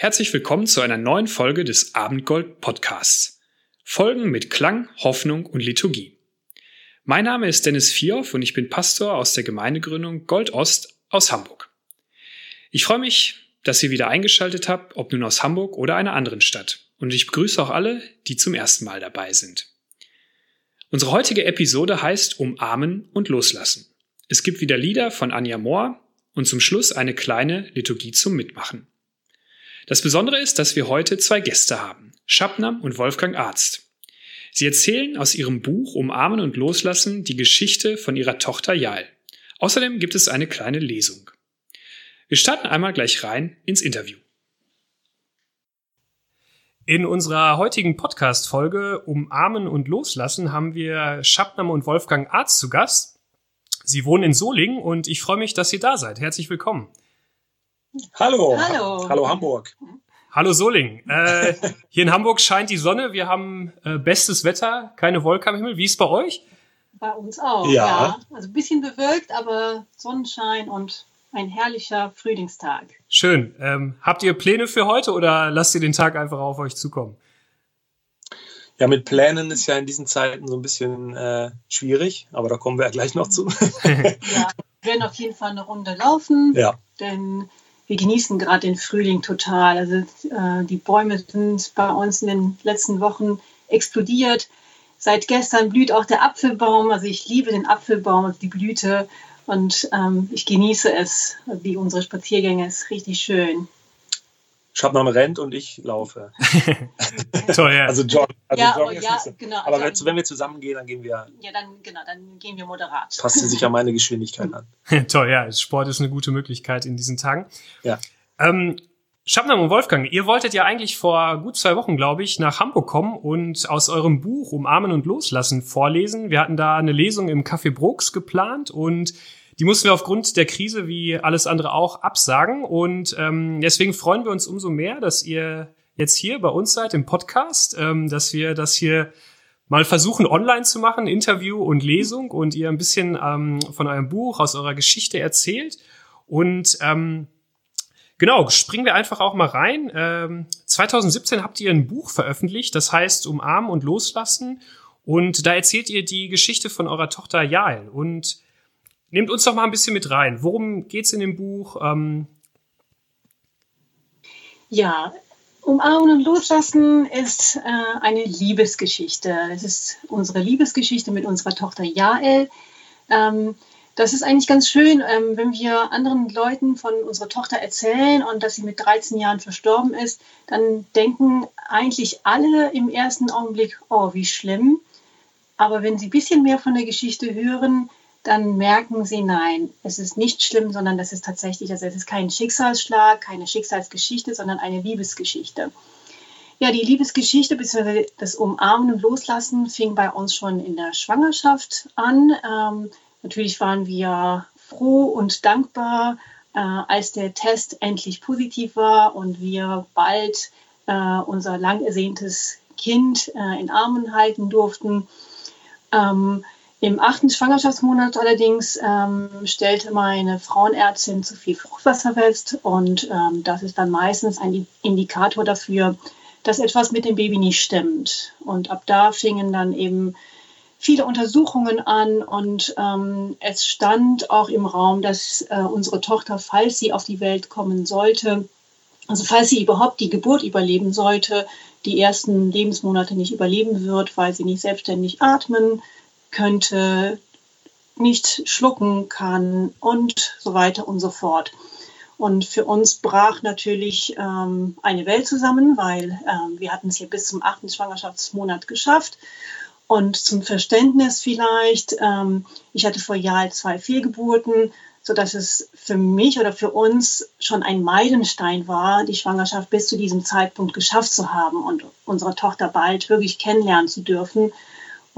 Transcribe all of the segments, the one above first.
Herzlich willkommen zu einer neuen Folge des Abendgold Podcasts. Folgen mit Klang, Hoffnung und Liturgie. Mein Name ist Dennis Vierhoff und ich bin Pastor aus der Gemeindegründung Gold Ost aus Hamburg. Ich freue mich, dass ihr wieder eingeschaltet habt, ob nun aus Hamburg oder einer anderen Stadt. Und ich begrüße auch alle, die zum ersten Mal dabei sind. Unsere heutige Episode heißt Umarmen und Loslassen. Es gibt wieder Lieder von Anja Mohr und zum Schluss eine kleine Liturgie zum Mitmachen. Das Besondere ist, dass wir heute zwei Gäste haben, Schabnam und Wolfgang Arzt. Sie erzählen aus ihrem Buch Umarmen und Loslassen die Geschichte von ihrer Tochter Jael. Außerdem gibt es eine kleine Lesung. Wir starten einmal gleich rein ins Interview. In unserer heutigen Podcast-Folge Umarmen und Loslassen haben wir Schabnam und Wolfgang Arzt zu Gast. Sie wohnen in Solingen und ich freue mich, dass ihr da seid. Herzlich willkommen. Hallo. Hallo. Hallo Hamburg. Hallo Soling. Äh, hier in Hamburg scheint die Sonne. Wir haben äh, bestes Wetter, keine Wolke am Himmel. Wie ist es bei euch? Bei uns auch, ja. ja. Also ein bisschen bewölkt, aber Sonnenschein und ein herrlicher Frühlingstag. Schön. Ähm, habt ihr Pläne für heute oder lasst ihr den Tag einfach auf euch zukommen? Ja, mit Plänen ist ja in diesen Zeiten so ein bisschen äh, schwierig, aber da kommen wir ja gleich noch zu. ja, wir werden auf jeden Fall eine Runde laufen. Ja. Denn wir genießen gerade den Frühling total. Also äh, die Bäume sind bei uns in den letzten Wochen explodiert. Seit gestern blüht auch der Apfelbaum. Also ich liebe den Apfelbaum, also die Blüte. Und ähm, ich genieße es, wie unsere Spaziergänge. Es ist richtig schön. Schabnam rennt und ich laufe. Toll, ja. Also John. Also ja, oh, ja genau. Aber also, wenn wir zusammen gehen, dann gehen wir. Ja, dann genau, dann gehen wir moderat. Passt sich an meine Geschwindigkeit an. Toll, ja. Sport ist eine gute Möglichkeit in diesen Tagen. Ja. Ähm, Schabnam und Wolfgang, ihr wolltet ja eigentlich vor gut zwei Wochen, glaube ich, nach Hamburg kommen und aus eurem Buch Umarmen und Loslassen vorlesen. Wir hatten da eine Lesung im Café Brooks geplant und die mussten wir aufgrund der Krise wie alles andere auch absagen. Und ähm, deswegen freuen wir uns umso mehr, dass ihr jetzt hier bei uns seid im Podcast, ähm, dass wir das hier mal versuchen online zu machen, Interview und Lesung und ihr ein bisschen ähm, von eurem Buch, aus eurer Geschichte erzählt. Und ähm, genau, springen wir einfach auch mal rein. Ähm, 2017 habt ihr ein Buch veröffentlicht, das heißt Umarmen und Loslassen. Und da erzählt ihr die Geschichte von eurer Tochter Jael. Und Nehmt uns doch mal ein bisschen mit rein. Worum geht es in dem Buch? Ähm ja, Umarmen und Loslassen ist äh, eine Liebesgeschichte. Es ist unsere Liebesgeschichte mit unserer Tochter Jael. Ähm, das ist eigentlich ganz schön, ähm, wenn wir anderen Leuten von unserer Tochter erzählen und dass sie mit 13 Jahren verstorben ist, dann denken eigentlich alle im ersten Augenblick, oh, wie schlimm. Aber wenn sie ein bisschen mehr von der Geschichte hören, dann merken sie, nein, es ist nicht schlimm, sondern das ist tatsächlich, also es ist kein Schicksalsschlag, keine Schicksalsgeschichte, sondern eine Liebesgeschichte. Ja, die Liebesgeschichte bzw. das Umarmen und Loslassen fing bei uns schon in der Schwangerschaft an. Ähm, natürlich waren wir froh und dankbar, äh, als der Test endlich positiv war und wir bald äh, unser lang ersehntes Kind äh, in Armen halten durften. Ähm, im achten Schwangerschaftsmonat allerdings ähm, stellte meine Frauenärztin zu viel Fruchtwasser fest und ähm, das ist dann meistens ein Indikator dafür, dass etwas mit dem Baby nicht stimmt. Und ab da fingen dann eben viele Untersuchungen an und ähm, es stand auch im Raum, dass äh, unsere Tochter, falls sie auf die Welt kommen sollte, also falls sie überhaupt die Geburt überleben sollte, die ersten Lebensmonate nicht überleben wird, weil sie nicht selbstständig atmen könnte, nicht schlucken kann und so weiter und so fort. Und für uns brach natürlich ähm, eine Welt zusammen, weil ähm, wir hatten es hier bis zum achten Schwangerschaftsmonat geschafft. Und zum Verständnis vielleicht, ähm, ich hatte vor Jahr zwei Fehlgeburten, sodass es für mich oder für uns schon ein Meilenstein war, die Schwangerschaft bis zu diesem Zeitpunkt geschafft zu haben und unsere Tochter bald wirklich kennenlernen zu dürfen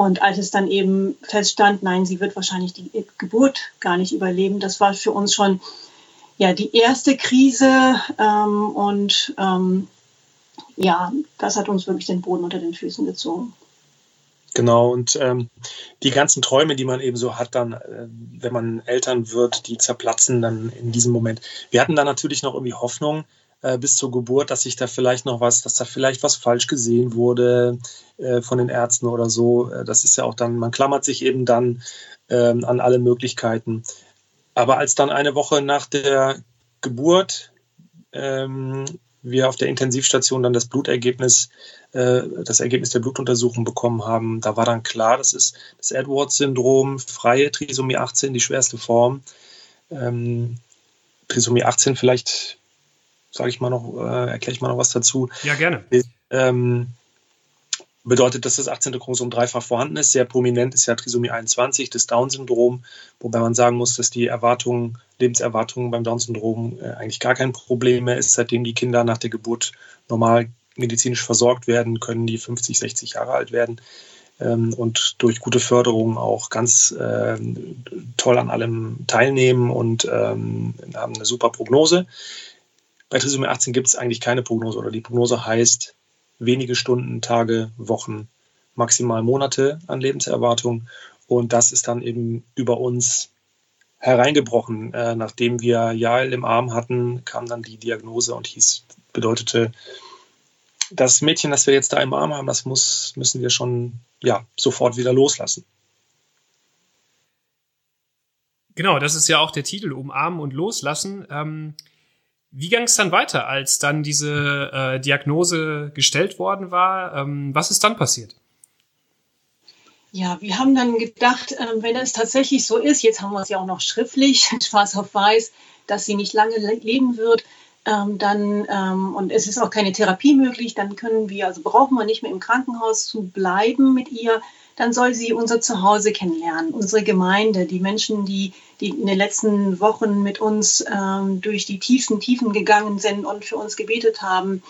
und als es dann eben feststand, nein, sie wird wahrscheinlich die Geburt gar nicht überleben, das war für uns schon ja die erste Krise ähm, und ähm, ja, das hat uns wirklich den Boden unter den Füßen gezogen. Genau, und ähm, die ganzen Träume, die man eben so hat, dann, äh, wenn man Eltern wird, die zerplatzen dann in diesem Moment. Wir hatten da natürlich noch irgendwie Hoffnung, äh, bis zur Geburt, dass sich da vielleicht noch was, dass da vielleicht was falsch gesehen wurde äh, von den Ärzten oder so. Äh, das ist ja auch dann, man klammert sich eben dann ähm, an alle Möglichkeiten. Aber als dann eine Woche nach der Geburt ähm, wir auf der Intensivstation dann das Blutergebnis, äh, das Ergebnis der Blutuntersuchung bekommen haben, da war dann klar, das ist das Edwards-Syndrom, freie Trisomie 18, die schwerste Form. Ähm, Trisomie 18 vielleicht sage ich mal noch, äh, erkläre ich mal noch was dazu. Ja, gerne. Ähm, bedeutet, dass das 18. Chromosom dreifach vorhanden ist. Sehr prominent ist ja Trisomie 21, das Down-Syndrom, wobei man sagen muss, dass die Erwartungen, Lebenserwartungen beim Down-Syndrom äh, eigentlich gar kein Problem mehr ist. Seitdem die Kinder nach der Geburt normal medizinisch versorgt werden, können die 50, 60 Jahre alt werden ähm, und durch gute Förderung auch ganz äh, toll an allem teilnehmen und ähm, haben eine super Prognose. Bei Trisomie 18 gibt es eigentlich keine Prognose oder die Prognose heißt wenige Stunden, Tage, Wochen, maximal Monate an Lebenserwartung. Und das ist dann eben über uns hereingebrochen. Äh, nachdem wir Jael im Arm hatten, kam dann die Diagnose und hieß, bedeutete, das Mädchen, das wir jetzt da im Arm haben, das muss, müssen wir schon ja, sofort wieder loslassen. Genau, das ist ja auch der Titel, umarmen und loslassen. Ähm, wie ging es dann weiter, als dann diese äh, Diagnose gestellt worden war? Ähm, was ist dann passiert? Ja, wir haben dann gedacht, äh, wenn es tatsächlich so ist, jetzt haben wir es ja auch noch schriftlich, schwarz auf weiß, dass sie nicht lange leben wird, ähm, dann ähm, und es ist auch keine Therapie möglich, dann können wir, also brauchen wir nicht mehr im Krankenhaus zu bleiben mit ihr, dann soll sie unser Zuhause kennenlernen, unsere Gemeinde, die Menschen, die, die in den letzten Wochen mit uns ähm, durch die tiefsten Tiefen gegangen sind und für uns gebetet haben.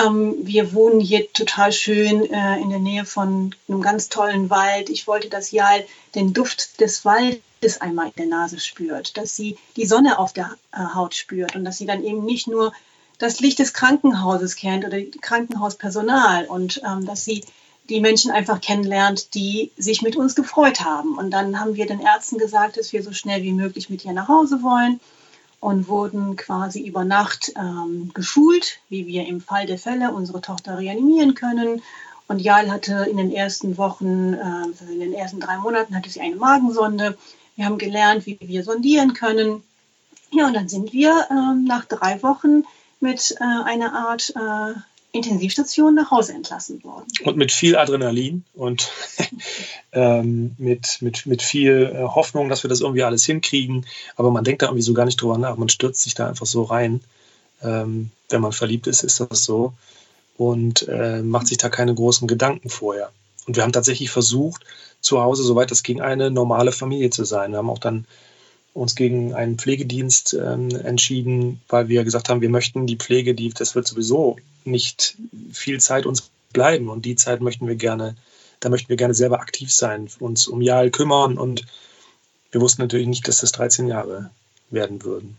Ähm, wir wohnen hier total schön äh, in der Nähe von einem ganz tollen Wald. Ich wollte, dass Jal den Duft des Waldes einmal in der Nase spürt, dass sie die Sonne auf der äh, Haut spürt und dass sie dann eben nicht nur das Licht des Krankenhauses kennt oder Krankenhauspersonal und ähm, dass sie die Menschen einfach kennenlernt, die sich mit uns gefreut haben. Und dann haben wir den Ärzten gesagt, dass wir so schnell wie möglich mit ihr nach Hause wollen und wurden quasi über Nacht ähm, geschult, wie wir im Fall der Fälle unsere Tochter reanimieren können. Und Jal hatte in den ersten Wochen, äh, in den ersten drei Monaten hatte sie eine Magensonde. Wir haben gelernt, wie wir sondieren können. Ja, und dann sind wir äh, nach drei Wochen mit äh, einer Art äh, Intensivstation nach Hause entlassen worden. Und mit viel Adrenalin und ähm, mit, mit, mit viel äh, Hoffnung, dass wir das irgendwie alles hinkriegen. Aber man denkt da irgendwie so gar nicht drüber nach. Man stürzt sich da einfach so rein. Ähm, wenn man verliebt ist, ist das so. Und äh, macht sich da keine großen Gedanken vorher. Und wir haben tatsächlich versucht, zu Hause, soweit das ging, eine normale Familie zu sein. Wir haben auch dann uns gegen einen Pflegedienst ähm, entschieden, weil wir gesagt haben, wir möchten die Pflege, die, das wird sowieso nicht viel Zeit uns bleiben und die Zeit möchten wir gerne, da möchten wir gerne selber aktiv sein, uns um Jahl kümmern und wir wussten natürlich nicht, dass das 13 Jahre werden würden.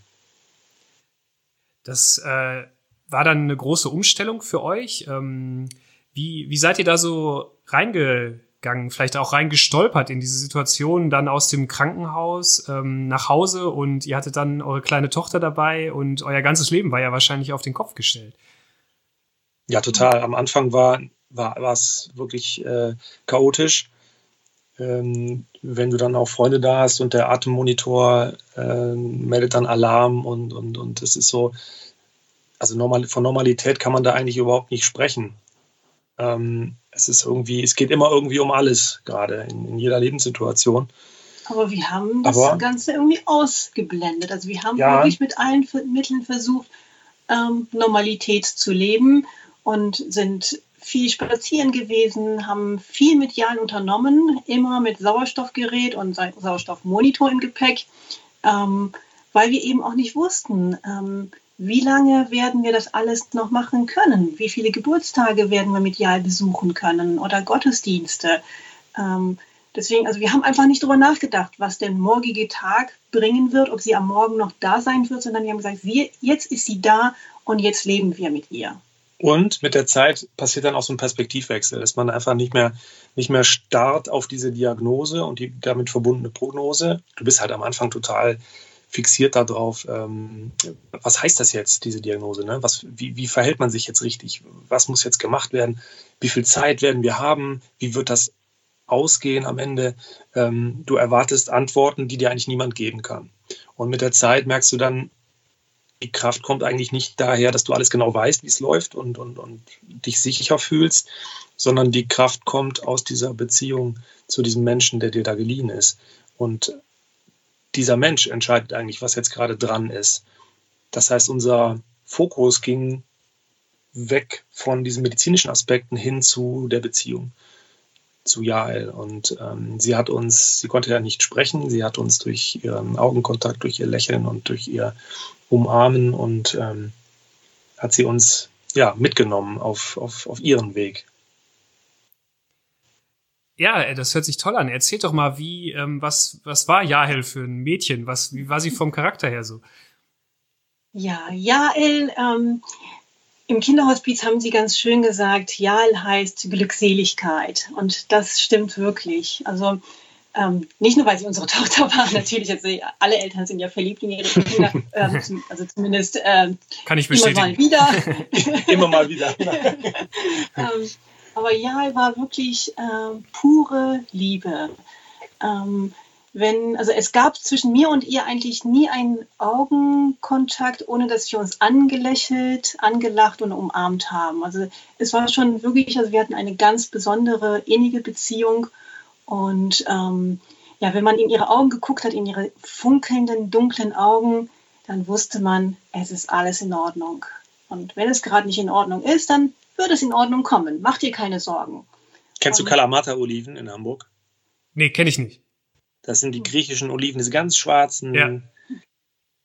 Das äh, war dann eine große Umstellung für euch. Ähm, wie, wie seid ihr da so reingegangen? Gegangen, vielleicht auch reingestolpert in diese Situation, dann aus dem Krankenhaus ähm, nach Hause und ihr hattet dann eure kleine Tochter dabei und euer ganzes Leben war ja wahrscheinlich auf den Kopf gestellt. Ja, total. Am Anfang war war es wirklich äh, chaotisch. Ähm, wenn du dann auch Freunde da hast und der Atemmonitor äh, meldet dann Alarm und, und, und es ist so, also normal, von Normalität kann man da eigentlich überhaupt nicht sprechen. Ähm, es ist irgendwie, es geht immer irgendwie um alles, gerade in, in jeder Lebenssituation. Aber wir haben das Aber, Ganze irgendwie ausgeblendet. Also wir haben ja, wirklich mit allen Mitteln versucht, ähm, Normalität zu leben und sind viel spazieren gewesen, haben viel mit Jan unternommen, immer mit Sauerstoffgerät und Sauerstoffmonitor im Gepäck, ähm, weil wir eben auch nicht wussten, ähm, wie lange werden wir das alles noch machen können? Wie viele Geburtstage werden wir medial besuchen können oder Gottesdienste? Ähm, deswegen, also wir haben einfach nicht darüber nachgedacht, was der morgige Tag bringen wird, ob sie am Morgen noch da sein wird, sondern wir haben gesagt, wir, jetzt ist sie da und jetzt leben wir mit ihr. Und mit der Zeit passiert dann auch so ein Perspektivwechsel, dass man einfach nicht mehr, nicht mehr starrt auf diese Diagnose und die damit verbundene Prognose. Du bist halt am Anfang total fixiert darauf, ähm, was heißt das jetzt, diese Diagnose? Ne? Was, wie, wie verhält man sich jetzt richtig? Was muss jetzt gemacht werden? Wie viel Zeit werden wir haben? Wie wird das ausgehen am Ende? Ähm, du erwartest Antworten, die dir eigentlich niemand geben kann. Und mit der Zeit merkst du dann, die Kraft kommt eigentlich nicht daher, dass du alles genau weißt, wie es läuft und, und, und dich sicher fühlst, sondern die Kraft kommt aus dieser Beziehung zu diesem Menschen, der dir da geliehen ist. Und dieser Mensch entscheidet eigentlich, was jetzt gerade dran ist. Das heißt, unser Fokus ging weg von diesen medizinischen Aspekten hin zu der Beziehung zu Jael. Und ähm, sie hat uns, sie konnte ja nicht sprechen, sie hat uns durch ihren Augenkontakt, durch ihr Lächeln und durch ihr Umarmen und ähm, hat sie uns ja mitgenommen auf, auf, auf ihren Weg. Ja, äh, das hört sich toll an. Erzähl doch mal, wie, ähm, was, was war Jahel für ein Mädchen? Was, wie war sie vom Charakter her so? Ja, Jael, ähm, im Kinderhospiz haben Sie ganz schön gesagt, Jael heißt Glückseligkeit. Und das stimmt wirklich. Also ähm, nicht nur, weil sie unsere Tochter war, natürlich, also alle Eltern sind ja verliebt in ihre Kinder, ähm, also zumindest ähm, Kann ich bestätigen. immer mal wieder. immer mal wieder. ähm, aber ja, war wirklich äh, pure Liebe. Ähm, wenn, also es gab zwischen mir und ihr eigentlich nie einen Augenkontakt, ohne dass wir uns angelächelt, angelacht und umarmt haben. Also es war schon wirklich, also wir hatten eine ganz besondere, innige Beziehung. Und ähm, ja, wenn man in ihre Augen geguckt hat, in ihre funkelnden, dunklen Augen, dann wusste man, es ist alles in Ordnung. Und wenn es gerade nicht in Ordnung ist, dann wird es in Ordnung kommen. Mach dir keine Sorgen. Kennst du Kalamata-Oliven in Hamburg? Nee, kenne ich nicht. Das sind die griechischen Oliven, diese ganz schwarzen. Ja.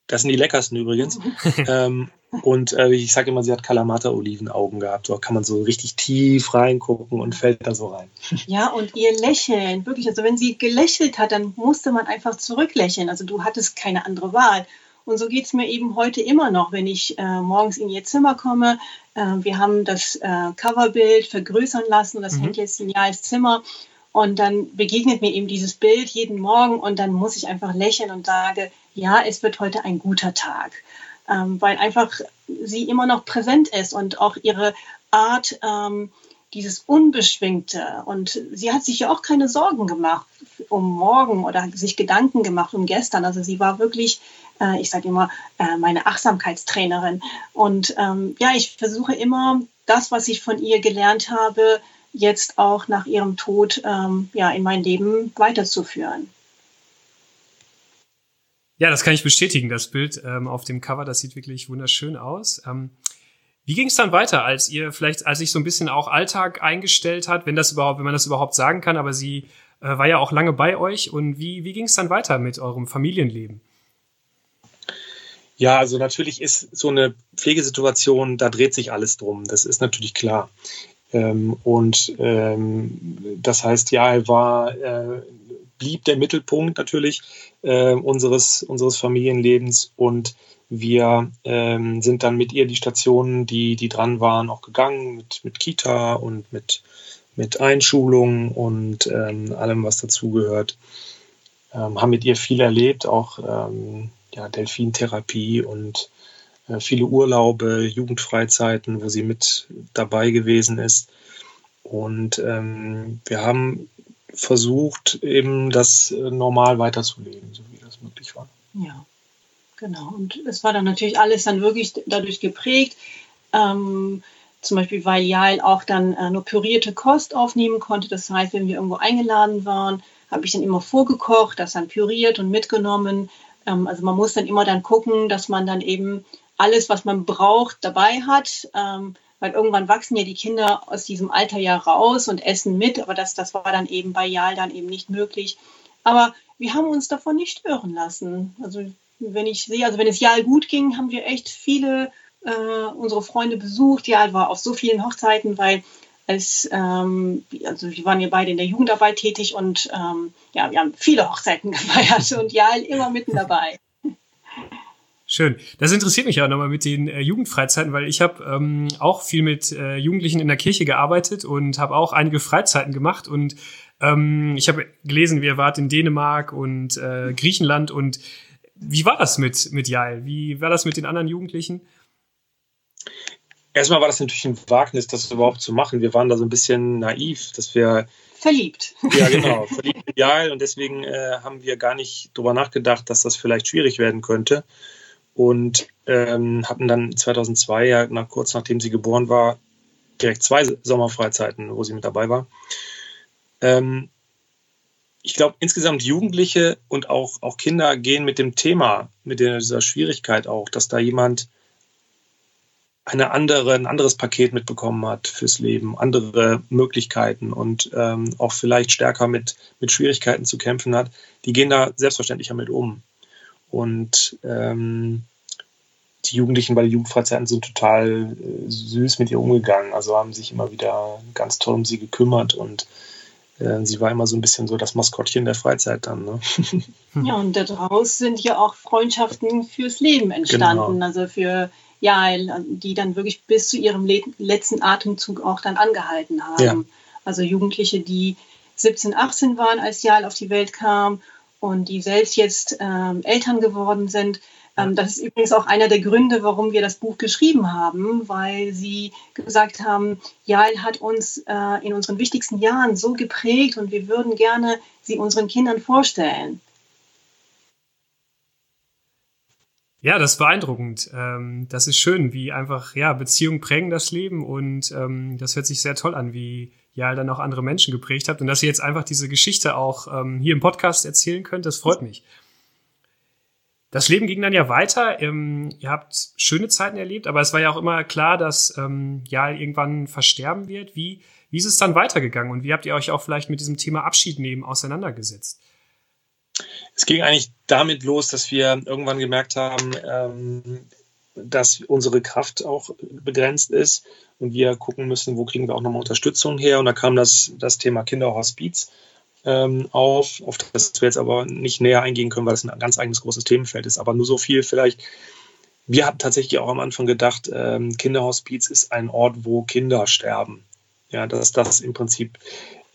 Das sind die leckersten übrigens. ähm, und äh, ich sage immer, sie hat Kalamata-Olivenaugen gehabt. Da kann man so richtig tief reingucken und fällt da so rein. Ja, und ihr Lächeln, wirklich. Also wenn sie gelächelt hat, dann musste man einfach zurücklächeln. Also du hattest keine andere Wahl. Und so geht es mir eben heute immer noch, wenn ich äh, morgens in ihr Zimmer komme. Äh, wir haben das äh, Coverbild vergrößern lassen. Das mhm. hängt jetzt in Jahres Zimmer. Und dann begegnet mir eben dieses Bild jeden Morgen und dann muss ich einfach lächeln und sage, ja, es wird heute ein guter Tag. Ähm, weil einfach sie immer noch präsent ist und auch ihre Art, ähm, dieses Unbeschwingte. Und sie hat sich ja auch keine Sorgen gemacht um morgen oder sich Gedanken gemacht um gestern. Also sie war wirklich äh, ich sage immer, äh, meine Achtsamkeitstrainerin. Und ähm, ja, ich versuche immer, das, was ich von ihr gelernt habe, jetzt auch nach ihrem Tod ähm, ja, in mein Leben weiterzuführen. Ja, das kann ich bestätigen. Das Bild ähm, auf dem Cover, das sieht wirklich wunderschön aus. Ähm, wie ging es dann weiter, als ihr vielleicht, als sich so ein bisschen auch Alltag eingestellt hat, wenn das überhaupt, wenn man das überhaupt sagen kann, aber sie äh, war ja auch lange bei euch und wie, wie ging es dann weiter mit eurem Familienleben? Ja, also natürlich ist so eine Pflegesituation, da dreht sich alles drum. Das ist natürlich klar. Ähm, und ähm, das heißt, ja, er war, äh, blieb der Mittelpunkt natürlich äh, unseres, unseres Familienlebens und wir ähm, sind dann mit ihr die Stationen, die, die dran waren, auch gegangen, mit, mit Kita und mit, mit Einschulung und ähm, allem, was dazugehört. Ähm, haben mit ihr viel erlebt, auch ähm, ja, Delfintherapie und äh, viele Urlaube, Jugendfreizeiten, wo sie mit dabei gewesen ist. Und ähm, wir haben versucht, eben das äh, normal weiterzuleben, so wie das möglich war. Ja, genau. Und es war dann natürlich alles dann wirklich dadurch geprägt. Ähm, zum Beispiel, weil Jael auch dann äh, nur pürierte Kost aufnehmen konnte. Das heißt, wenn wir irgendwo eingeladen waren, habe ich dann immer vorgekocht, das dann püriert und mitgenommen. Ähm, also man muss dann immer dann gucken, dass man dann eben alles, was man braucht, dabei hat. Ähm, weil irgendwann wachsen ja die Kinder aus diesem Alter ja raus und essen mit, aber das, das war dann eben bei Jal dann eben nicht möglich. Aber wir haben uns davon nicht stören lassen. Also wenn ich sehe, also wenn es Jal gut ging, haben wir echt viele äh, unsere Freunde besucht. Jal war auf so vielen Hochzeiten, weil als, ähm, also wir waren ja beide in der Jugendarbeit tätig und ähm, ja, wir haben viele Hochzeiten gefeiert und ja, immer mitten dabei. Schön. Das interessiert mich auch nochmal mit den äh, Jugendfreizeiten, weil ich habe ähm, auch viel mit äh, Jugendlichen in der Kirche gearbeitet und habe auch einige Freizeiten gemacht und ähm, ich habe gelesen, wie ihr wart in Dänemark und äh, Griechenland und wie war das mit, mit Jael? Wie war das mit den anderen Jugendlichen? Erstmal war das natürlich ein Wagnis, das überhaupt zu machen. Wir waren da so ein bisschen naiv, dass wir. Verliebt. Ja, genau, verliebt in Jael und deswegen äh, haben wir gar nicht darüber nachgedacht, dass das vielleicht schwierig werden könnte. Und ähm, hatten dann 2002, ja, nach, kurz nachdem sie geboren war, direkt zwei Sommerfreizeiten, wo sie mit dabei war. Ähm, ich glaube, insgesamt Jugendliche und auch, auch Kinder gehen mit dem Thema, mit dieser Schwierigkeit auch, dass da jemand eine andere, ein anderes Paket mitbekommen hat fürs Leben, andere Möglichkeiten und ähm, auch vielleicht stärker mit, mit Schwierigkeiten zu kämpfen hat, die gehen da selbstverständlich damit um. Und ähm, die Jugendlichen bei den Jugendfreizeiten sind total äh, süß mit ihr umgegangen, also haben sich immer wieder ganz toll um sie gekümmert und äh, sie war immer so ein bisschen so das Maskottchen der Freizeit dann. Ne? Ja, und daraus sind ja auch Freundschaften fürs Leben entstanden. Genau. Also für ja, die dann wirklich bis zu ihrem letzten Atemzug auch dann angehalten haben. Ja. Also Jugendliche, die 17, 18 waren, als Jael auf die Welt kam und die selbst jetzt ähm, Eltern geworden sind, ähm, das ist übrigens auch einer der Gründe, warum wir das Buch geschrieben haben, weil sie gesagt haben, Jael hat uns äh, in unseren wichtigsten Jahren so geprägt und wir würden gerne sie unseren Kindern vorstellen. Ja, das ist beeindruckend. Ähm, das ist schön, wie einfach, ja, Beziehungen prägen das Leben und ähm, das hört sich sehr toll an, wie Jael dann auch andere Menschen geprägt habt und dass ihr jetzt einfach diese Geschichte auch hier im Podcast erzählen könnt, das freut mich. Das Leben ging dann ja weiter. Ähm, ihr habt schöne Zeiten erlebt, aber es war ja auch immer klar, dass ähm, ja irgendwann versterben wird. Wie, wie ist es dann weitergegangen und wie habt ihr euch auch vielleicht mit diesem Thema Abschied nehmen auseinandergesetzt? Es ging eigentlich damit los, dass wir irgendwann gemerkt haben, ähm, dass unsere Kraft auch begrenzt ist und wir gucken müssen, wo kriegen wir auch nochmal Unterstützung her. Und da kam das, das Thema Kinderhospiz ähm, auf, auf das wir jetzt aber nicht näher eingehen können, weil es ein ganz eigenes großes Themenfeld ist. Aber nur so viel vielleicht. Wir hatten tatsächlich auch am Anfang gedacht, ähm, Kinderhospiz ist ein Ort, wo Kinder sterben. Ja, dass das im Prinzip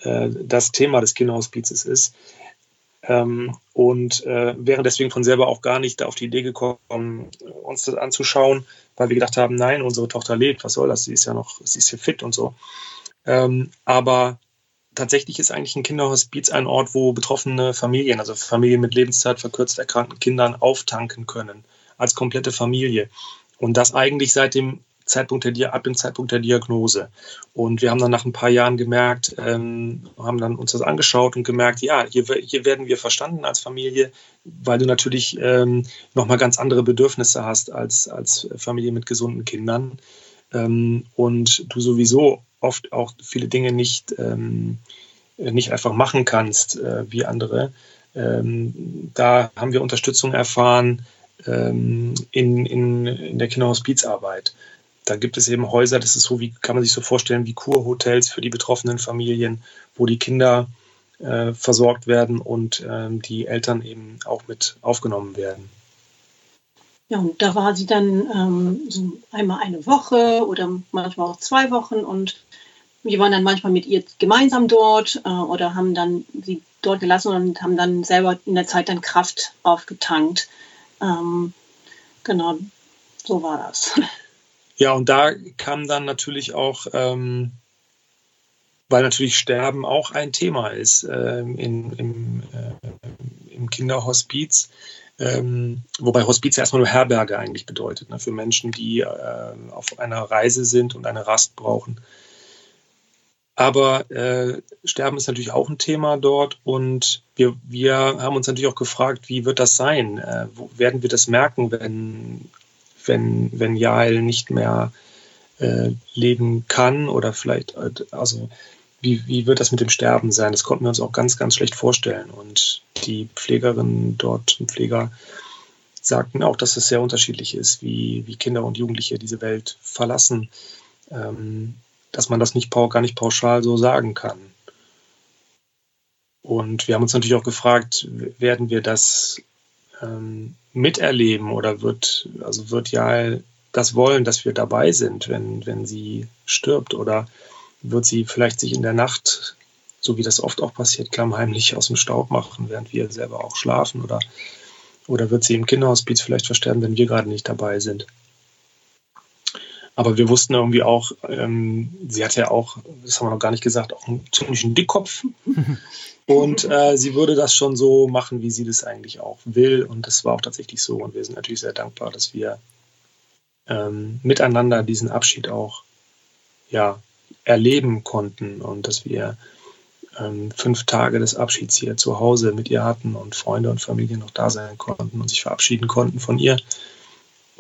äh, das Thema des Kinderhospizes ist. Ähm, und äh, wären deswegen von selber auch gar nicht auf die Idee gekommen, uns das anzuschauen, weil wir gedacht haben, nein, unsere Tochter lebt, was soll das, sie ist ja noch, sie ist hier fit und so. Ähm, aber tatsächlich ist eigentlich ein Kinderhospiz ein Ort, wo betroffene Familien, also Familien mit Lebenszeit verkürzt erkrankten Kindern auftanken können, als komplette Familie. Und das eigentlich seit dem Zeitpunkt der, ab dem Zeitpunkt der Diagnose. Und wir haben dann nach ein paar Jahren gemerkt, ähm, haben dann uns das angeschaut und gemerkt, ja, hier, hier werden wir verstanden als Familie, weil du natürlich ähm, nochmal ganz andere Bedürfnisse hast als, als Familie mit gesunden Kindern. Ähm, und du sowieso oft auch viele Dinge nicht, ähm, nicht einfach machen kannst äh, wie andere. Ähm, da haben wir Unterstützung erfahren ähm, in, in, in der Kinderhospizarbeit. Da gibt es eben Häuser, das ist so, wie kann man sich so vorstellen, wie Kurhotels für die betroffenen Familien, wo die Kinder äh, versorgt werden und ähm, die Eltern eben auch mit aufgenommen werden. Ja, und da war sie dann ähm, so einmal eine Woche oder manchmal auch zwei Wochen und wir waren dann manchmal mit ihr gemeinsam dort äh, oder haben dann sie dort gelassen und haben dann selber in der Zeit dann Kraft aufgetankt. Ähm, genau, so war das. Ja, und da kam dann natürlich auch, ähm, weil natürlich Sterben auch ein Thema ist ähm, in, im, äh, im Kinderhospiz. Ähm, wobei Hospiz erstmal nur Herberge eigentlich bedeutet, ne, für Menschen, die äh, auf einer Reise sind und eine Rast brauchen. Aber äh, Sterben ist natürlich auch ein Thema dort und wir, wir haben uns natürlich auch gefragt, wie wird das sein? Äh, werden wir das merken, wenn, wenn, wenn Jael nicht mehr äh, leben kann oder vielleicht, also wie, wie wird das mit dem Sterben sein? Das konnten wir uns auch ganz, ganz schlecht vorstellen. Und die Pflegerinnen dort und Pfleger sagten auch, dass es sehr unterschiedlich ist, wie, wie Kinder und Jugendliche diese Welt verlassen. Ähm, dass man das nicht gar nicht pauschal so sagen kann. Und wir haben uns natürlich auch gefragt, werden wir das ähm, miterleben oder wird, also wird ja das wollen, dass wir dabei sind, wenn, wenn sie stirbt oder wird sie vielleicht sich in der Nacht, so wie das oft auch passiert, klammheimlich aus dem Staub machen, während wir selber auch schlafen oder Oder wird sie im Kinderhospiz vielleicht versterben, wenn wir gerade nicht dabei sind? Aber wir wussten irgendwie auch, ähm, sie hat ja auch, das haben wir noch gar nicht gesagt, auch einen ziemlichen Dickkopf. Und äh, sie würde das schon so machen, wie sie das eigentlich auch will. Und das war auch tatsächlich so. Und wir sind natürlich sehr dankbar, dass wir ähm, miteinander diesen Abschied auch ja, erleben konnten und dass wir ähm, fünf Tage des Abschieds hier zu Hause mit ihr hatten und Freunde und Familie noch da sein konnten und sich verabschieden konnten von ihr.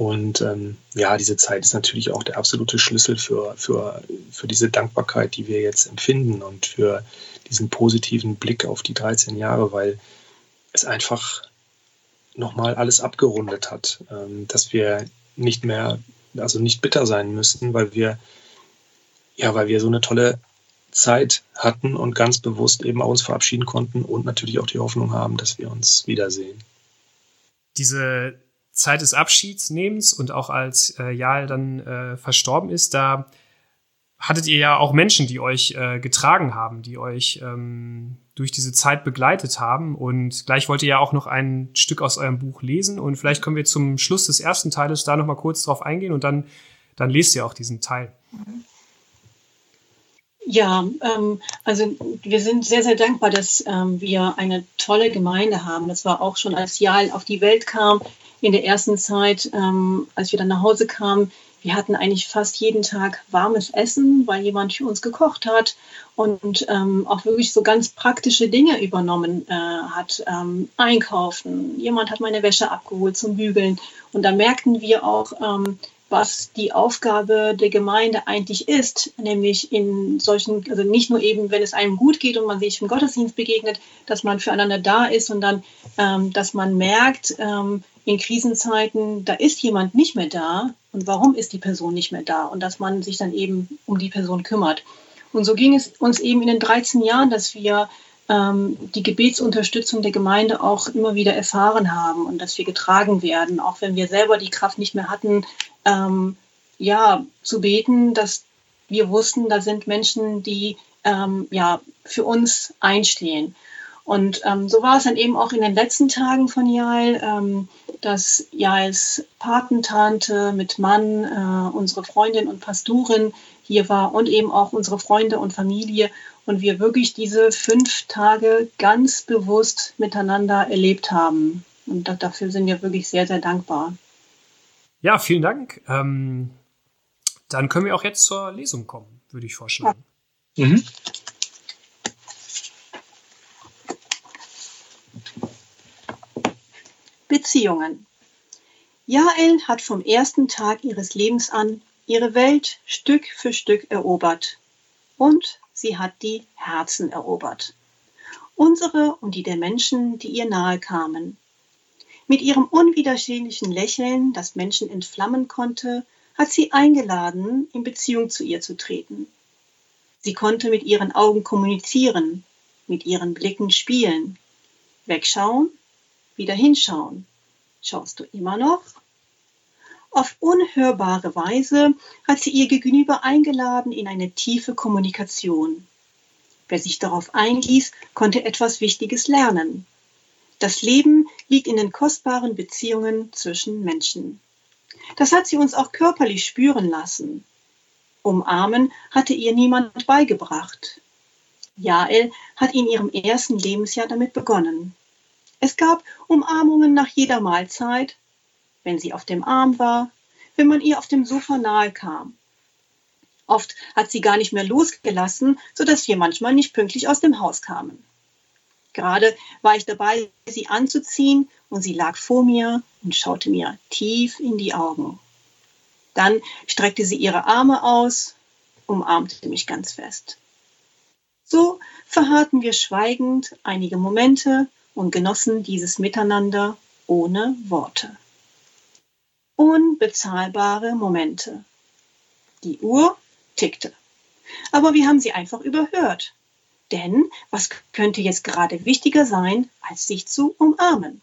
Und ähm, ja, diese Zeit ist natürlich auch der absolute Schlüssel für, für, für diese Dankbarkeit, die wir jetzt empfinden und für diesen positiven Blick auf die 13 Jahre, weil es einfach nochmal alles abgerundet hat, ähm, dass wir nicht mehr, also nicht bitter sein müssten, weil wir, ja, weil wir so eine tolle Zeit hatten und ganz bewusst eben auch uns verabschieden konnten und natürlich auch die Hoffnung haben, dass wir uns wiedersehen. Diese Zeit des Abschiedsnehmens und auch als äh, Jael dann äh, verstorben ist, da hattet ihr ja auch Menschen, die euch äh, getragen haben, die euch ähm, durch diese Zeit begleitet haben. Und gleich wollt ihr ja auch noch ein Stück aus eurem Buch lesen. Und vielleicht können wir zum Schluss des ersten Teiles da noch mal kurz drauf eingehen und dann, dann lest ihr auch diesen Teil. Ja, ähm, also wir sind sehr, sehr dankbar, dass ähm, wir eine tolle Gemeinde haben. Das war auch schon, als Jael auf die Welt kam, in der ersten Zeit, ähm, als wir dann nach Hause kamen, wir hatten eigentlich fast jeden Tag warmes Essen, weil jemand für uns gekocht hat und ähm, auch wirklich so ganz praktische Dinge übernommen äh, hat. Ähm, einkaufen, jemand hat meine Wäsche abgeholt zum Bügeln. Und da merkten wir auch, ähm, was die Aufgabe der Gemeinde eigentlich ist, nämlich in solchen, also nicht nur eben, wenn es einem gut geht und man sich im Gottesdienst begegnet, dass man füreinander da ist, sondern ähm, dass man merkt, ähm, in Krisenzeiten, da ist jemand nicht mehr da und warum ist die Person nicht mehr da und dass man sich dann eben um die Person kümmert. Und so ging es uns eben in den 13 Jahren, dass wir ähm, die Gebetsunterstützung der Gemeinde auch immer wieder erfahren haben und dass wir getragen werden, auch wenn wir selber die Kraft nicht mehr hatten, ähm, ja, zu beten, dass wir wussten, da sind Menschen, die ähm, ja, für uns einstehen. Und ähm, so war es dann eben auch in den letzten Tagen von Jael, ähm, dass Jaels Patentante mit Mann, äh, unsere Freundin und Pastorin hier war und eben auch unsere Freunde und Familie und wir wirklich diese fünf Tage ganz bewusst miteinander erlebt haben. Und dafür sind wir wirklich sehr, sehr dankbar. Ja, vielen Dank. Ähm, dann können wir auch jetzt zur Lesung kommen, würde ich vorschlagen. Ja. Mhm. Beziehungen. Jael hat vom ersten Tag ihres Lebens an ihre Welt Stück für Stück erobert. Und sie hat die Herzen erobert. Unsere und die der Menschen, die ihr nahe kamen. Mit ihrem unwiderstehlichen Lächeln, das Menschen entflammen konnte, hat sie eingeladen, in Beziehung zu ihr zu treten. Sie konnte mit ihren Augen kommunizieren, mit ihren Blicken spielen, wegschauen wieder hinschauen. Schaust du immer noch? Auf unhörbare Weise hat sie ihr Gegenüber eingeladen in eine tiefe Kommunikation. Wer sich darauf einließ, konnte etwas Wichtiges lernen. Das Leben liegt in den kostbaren Beziehungen zwischen Menschen. Das hat sie uns auch körperlich spüren lassen. Umarmen hatte ihr niemand beigebracht. Jael hat in ihrem ersten Lebensjahr damit begonnen. Es gab Umarmungen nach jeder Mahlzeit, wenn sie auf dem Arm war, wenn man ihr auf dem Sofa nahe kam. Oft hat sie gar nicht mehr losgelassen, sodass wir manchmal nicht pünktlich aus dem Haus kamen. Gerade war ich dabei, sie anzuziehen, und sie lag vor mir und schaute mir tief in die Augen. Dann streckte sie ihre Arme aus, umarmte mich ganz fest. So verharrten wir schweigend einige Momente und genossen dieses Miteinander ohne Worte. Unbezahlbare Momente. Die Uhr tickte. Aber wir haben sie einfach überhört. Denn was könnte jetzt gerade wichtiger sein, als sich zu umarmen?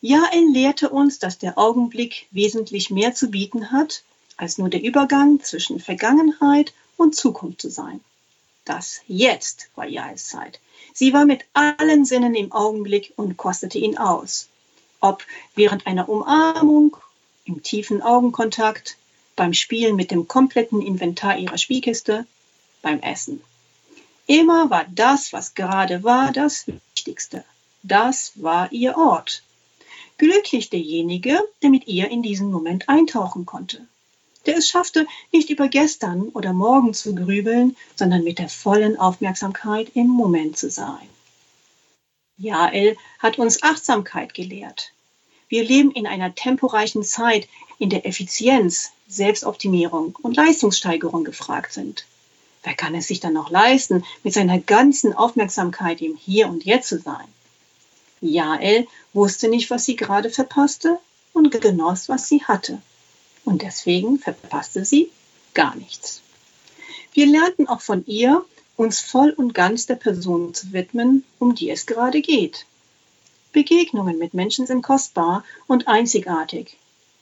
Jael lehrte uns, dass der Augenblick wesentlich mehr zu bieten hat, als nur der Übergang zwischen Vergangenheit und Zukunft zu sein. Das Jetzt war Jahreszeit. Sie war mit allen Sinnen im Augenblick und kostete ihn aus. Ob während einer Umarmung, im tiefen Augenkontakt, beim Spielen mit dem kompletten Inventar ihrer Spielkiste, beim Essen. Immer war das, was gerade war, das Wichtigste. Das war ihr Ort. Glücklich derjenige, der mit ihr in diesen Moment eintauchen konnte. Der es schaffte, nicht über gestern oder morgen zu grübeln, sondern mit der vollen Aufmerksamkeit im Moment zu sein. Jael hat uns Achtsamkeit gelehrt. Wir leben in einer temporeichen Zeit, in der Effizienz, Selbstoptimierung und Leistungssteigerung gefragt sind. Wer kann es sich dann noch leisten, mit seiner ganzen Aufmerksamkeit im Hier und Jetzt zu sein? Jael wusste nicht, was sie gerade verpasste und genoss, was sie hatte. Und deswegen verpasste sie gar nichts. Wir lernten auch von ihr, uns voll und ganz der Person zu widmen, um die es gerade geht. Begegnungen mit Menschen sind kostbar und einzigartig.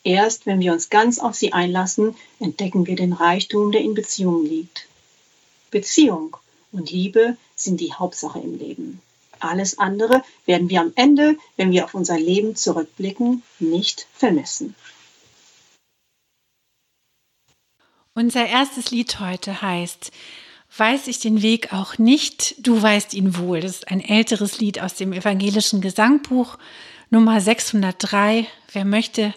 Erst wenn wir uns ganz auf sie einlassen, entdecken wir den Reichtum, der in Beziehungen liegt. Beziehung und Liebe sind die Hauptsache im Leben. Alles andere werden wir am Ende, wenn wir auf unser Leben zurückblicken, nicht vermissen. Unser erstes Lied heute heißt Weiß ich den Weg auch nicht, du weißt ihn wohl. Das ist ein älteres Lied aus dem evangelischen Gesangbuch Nummer 603. Wer möchte,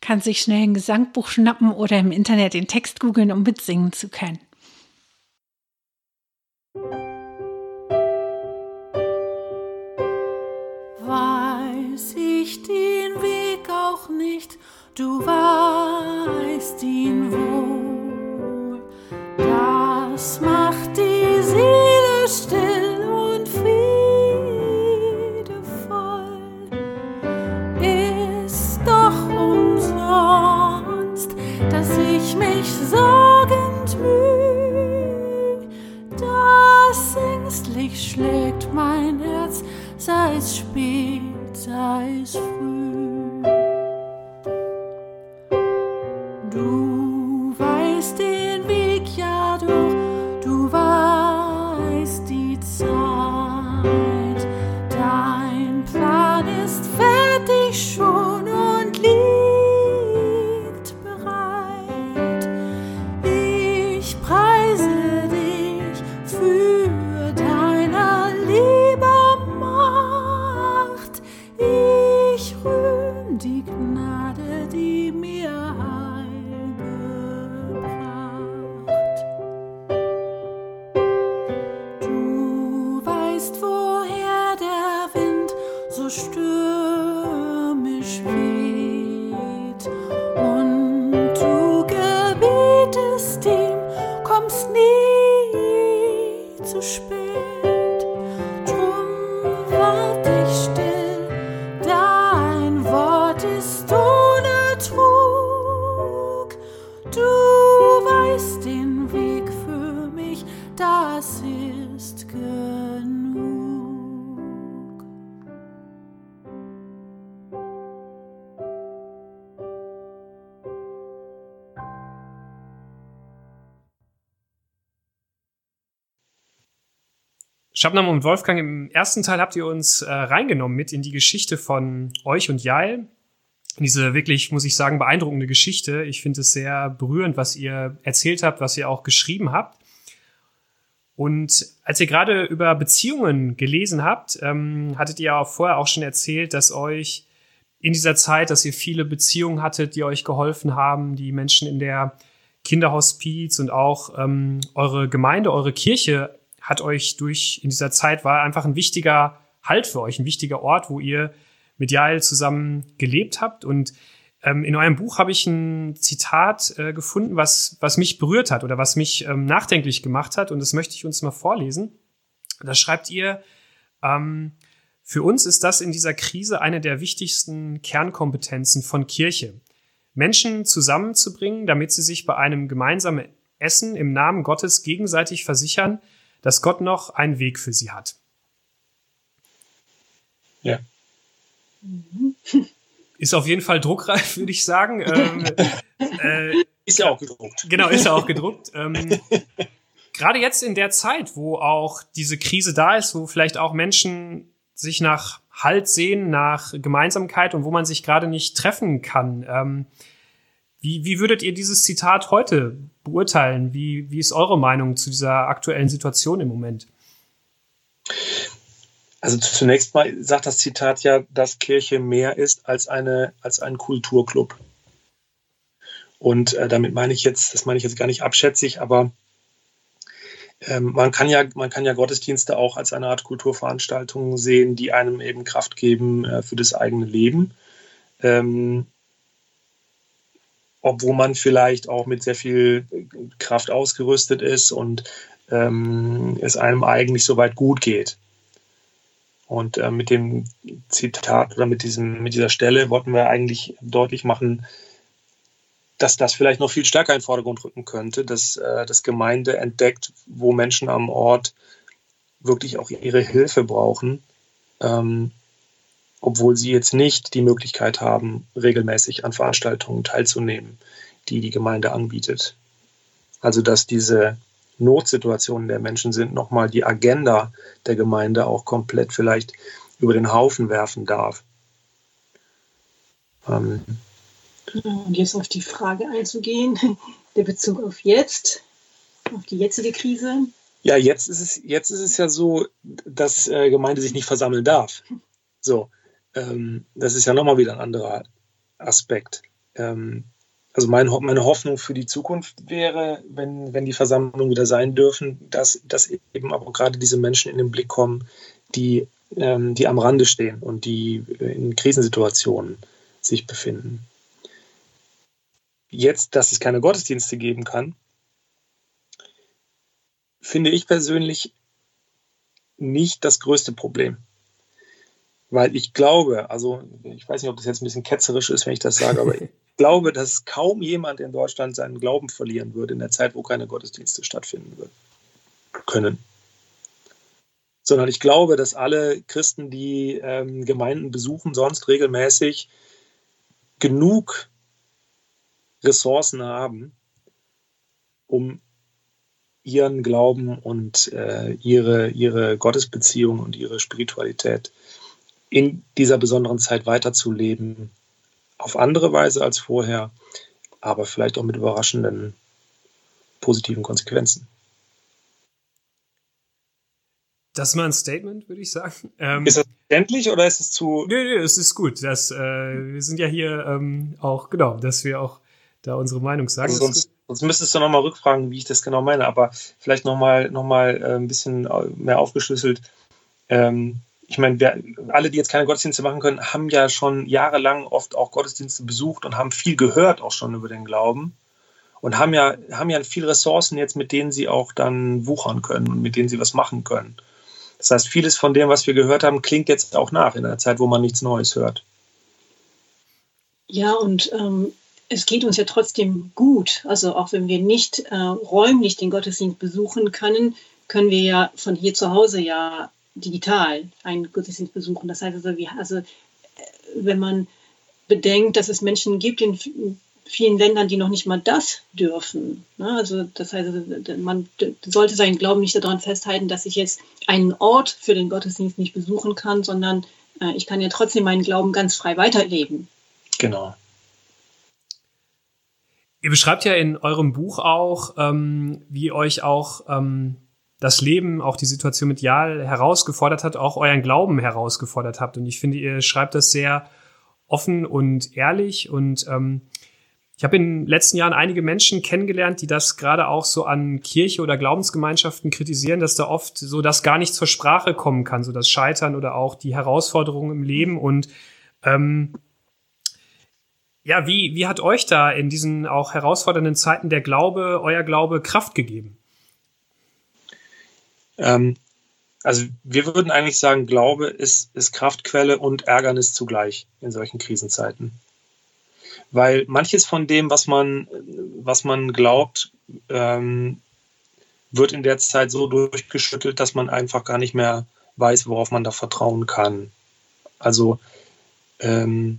kann sich schnell ein Gesangbuch schnappen oder im Internet den Text googeln, um mitsingen zu können. nicht, du weißt ihn wohl. Schlägt mein Herz, sei es spät, sei es früh. Schabnam und Wolfgang, im ersten Teil habt ihr uns äh, reingenommen mit in die Geschichte von euch und Jael. Diese wirklich, muss ich sagen, beeindruckende Geschichte. Ich finde es sehr berührend, was ihr erzählt habt, was ihr auch geschrieben habt. Und als ihr gerade über Beziehungen gelesen habt, ähm, hattet ihr auch vorher auch schon erzählt, dass euch in dieser Zeit, dass ihr viele Beziehungen hattet, die euch geholfen haben, die Menschen in der Kinderhospiz und auch ähm, eure Gemeinde, eure Kirche hat euch durch in dieser Zeit war einfach ein wichtiger Halt für euch, ein wichtiger Ort, wo ihr mit Jael zusammen gelebt habt. Und ähm, in eurem Buch habe ich ein Zitat äh, gefunden, was, was mich berührt hat oder was mich ähm, nachdenklich gemacht hat. Und das möchte ich uns mal vorlesen. Da schreibt ihr, ähm, für uns ist das in dieser Krise eine der wichtigsten Kernkompetenzen von Kirche. Menschen zusammenzubringen, damit sie sich bei einem gemeinsamen Essen im Namen Gottes gegenseitig versichern, dass Gott noch einen Weg für sie hat. Ja. Ist auf jeden Fall druckreif, würde ich sagen. Ähm, äh, ist ja auch gedruckt. Genau, ist ja auch gedruckt. Ähm, gerade jetzt in der Zeit, wo auch diese Krise da ist, wo vielleicht auch Menschen sich nach Halt sehen, nach Gemeinsamkeit und wo man sich gerade nicht treffen kann. Ähm, wie, wie würdet ihr dieses Zitat heute beurteilen? Wie, wie ist eure Meinung zu dieser aktuellen Situation im Moment? Also zunächst mal sagt das Zitat ja, dass Kirche mehr ist als, eine, als ein Kulturclub. Und äh, damit meine ich jetzt, das meine ich jetzt gar nicht abschätzig, aber ähm, man, kann ja, man kann ja Gottesdienste auch als eine Art Kulturveranstaltung sehen, die einem eben Kraft geben äh, für das eigene Leben. Ähm, obwohl man vielleicht auch mit sehr viel Kraft ausgerüstet ist und ähm, es einem eigentlich soweit gut geht. Und äh, mit dem Zitat oder mit, diesem, mit dieser Stelle wollten wir eigentlich deutlich machen, dass das vielleicht noch viel stärker in den Vordergrund rücken könnte, dass äh, das Gemeinde entdeckt, wo Menschen am Ort wirklich auch ihre Hilfe brauchen, ähm, obwohl sie jetzt nicht die Möglichkeit haben, regelmäßig an Veranstaltungen teilzunehmen, die die Gemeinde anbietet. Also dass diese Notsituationen der Menschen sind, nochmal die Agenda der Gemeinde auch komplett vielleicht über den Haufen werfen darf. Ähm, und jetzt auf die Frage einzugehen, der Bezug auf jetzt, auf die jetzige Krise. Ja, jetzt ist es, jetzt ist es ja so, dass äh, Gemeinde sich nicht versammeln darf. So, ähm, das ist ja nochmal wieder ein anderer Aspekt. Ähm, also mein, meine Hoffnung für die Zukunft wäre, wenn, wenn die Versammlungen wieder sein dürfen, dass, dass eben auch gerade diese Menschen in den Blick kommen, die, ähm, die am Rande stehen und die in Krisensituationen sich befinden jetzt, dass es keine Gottesdienste geben kann, finde ich persönlich nicht das größte Problem. Weil ich glaube, also ich weiß nicht, ob das jetzt ein bisschen ketzerisch ist, wenn ich das sage, aber ich glaube, dass kaum jemand in Deutschland seinen Glauben verlieren würde in der Zeit, wo keine Gottesdienste stattfinden würden, können. Sondern ich glaube, dass alle Christen, die ähm, Gemeinden besuchen, sonst regelmäßig genug Ressourcen haben, um ihren Glauben und äh, ihre, ihre Gottesbeziehung und ihre Spiritualität in dieser besonderen Zeit weiterzuleben, auf andere Weise als vorher, aber vielleicht auch mit überraschenden positiven Konsequenzen. Das ist mal ein Statement, würde ich sagen. Ähm, ist das endlich oder ist es zu. Nö, nö, es ist gut. Das, äh, wir sind ja hier ähm, auch, genau, dass wir auch da unsere Meinung sagen. Also sonst, sonst müsstest du nochmal rückfragen, wie ich das genau meine, aber vielleicht nochmal noch mal, äh, ein bisschen äh, mehr aufgeschlüsselt. Ähm, ich meine, wir, alle, die jetzt keine Gottesdienste machen können, haben ja schon jahrelang oft auch Gottesdienste besucht und haben viel gehört auch schon über den Glauben und haben ja, haben ja viel Ressourcen jetzt, mit denen sie auch dann wuchern können und mit denen sie was machen können. Das heißt, vieles von dem, was wir gehört haben, klingt jetzt auch nach in einer Zeit, wo man nichts Neues hört. Ja, und ähm, es geht uns ja trotzdem gut. Also auch wenn wir nicht äh, räumlich den Gottesdienst besuchen können, können wir ja von hier zu Hause ja digital einen Gottesdienst besuchen. Das heißt also, wir, also äh, wenn man bedenkt, dass es Menschen gibt in vielen Ländern, die noch nicht mal das dürfen. Ne? Also das heißt, also, man sollte seinen Glauben nicht daran festhalten, dass ich jetzt einen Ort für den Gottesdienst nicht besuchen kann, sondern äh, ich kann ja trotzdem meinen Glauben ganz frei weiterleben. Genau. Ihr beschreibt ja in eurem Buch auch, ähm, wie euch auch ähm, das Leben, auch die Situation mit Jal herausgefordert hat, auch euren Glauben herausgefordert habt. Und ich finde, ihr schreibt das sehr offen und ehrlich. Und ähm, ich habe in den letzten Jahren einige Menschen kennengelernt, die das gerade auch so an Kirche oder Glaubensgemeinschaften kritisieren, dass da oft so das gar nicht zur Sprache kommen kann, so das Scheitern oder auch die Herausforderungen im Leben. Und ähm, ja, wie, wie hat euch da in diesen auch herausfordernden Zeiten der Glaube, euer Glaube Kraft gegeben? Ähm, also wir würden eigentlich sagen, Glaube ist, ist Kraftquelle und Ärgernis zugleich in solchen Krisenzeiten. Weil manches von dem, was man, was man glaubt, ähm, wird in der Zeit so durchgeschüttelt, dass man einfach gar nicht mehr weiß, worauf man da vertrauen kann. Also ähm,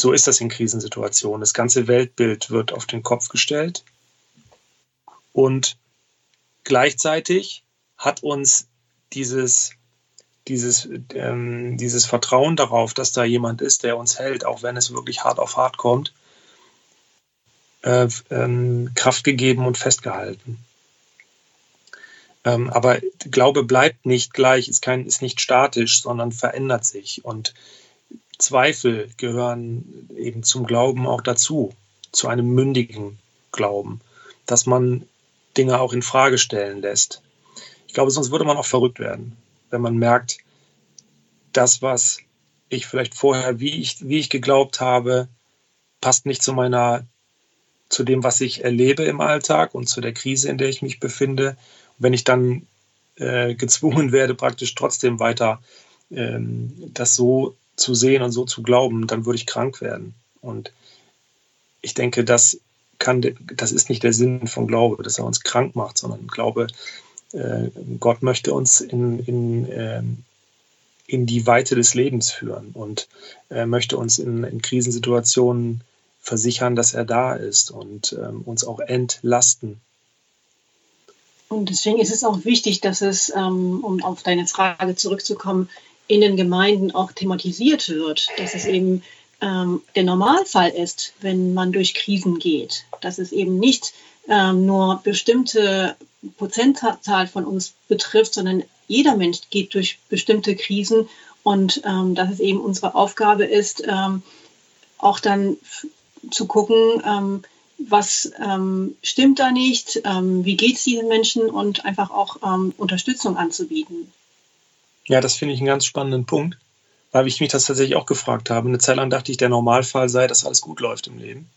so ist das in Krisensituationen. Das ganze Weltbild wird auf den Kopf gestellt und gleichzeitig hat uns dieses, dieses, ähm, dieses Vertrauen darauf, dass da jemand ist, der uns hält, auch wenn es wirklich hart auf hart kommt, äh, ähm, Kraft gegeben und festgehalten. Ähm, aber Glaube bleibt nicht gleich, ist, kein, ist nicht statisch, sondern verändert sich. Und Zweifel gehören eben zum Glauben auch dazu, zu einem mündigen Glauben, dass man Dinge auch in Frage stellen lässt. Ich glaube, sonst würde man auch verrückt werden, wenn man merkt, das, was ich vielleicht vorher, wie ich, wie ich geglaubt habe, passt nicht zu meiner, zu dem, was ich erlebe im Alltag und zu der Krise, in der ich mich befinde wenn ich dann äh, gezwungen werde, praktisch trotzdem weiter ähm, das so zu sehen und so zu glauben, dann würde ich krank werden. Und ich denke, das kann, das ist nicht der Sinn von Glaube, dass er uns krank macht, sondern Glaube, äh, Gott möchte uns in, in, äh, in die Weite des Lebens führen und äh, möchte uns in, in Krisensituationen versichern, dass er da ist und ähm, uns auch entlasten und deswegen ist es auch wichtig, dass es, ähm, um auf deine Frage zurückzukommen, in den Gemeinden auch thematisiert wird, dass es eben ähm, der Normalfall ist, wenn man durch Krisen geht. Dass es eben nicht ähm, nur bestimmte Prozentzahl von uns betrifft, sondern jeder Mensch geht durch bestimmte Krisen und ähm, dass es eben unsere Aufgabe ist, ähm, auch dann zu gucken, ähm, was ähm, stimmt da nicht, ähm, wie geht es diesen Menschen und einfach auch Unterstützung anzubieten. Ja, das finde ich einen ganz spannenden Punkt, weil ich mich das tatsächlich auch gefragt habe. Eine Zeit lang dachte ich, der Normalfall sei, dass alles gut läuft im Leben.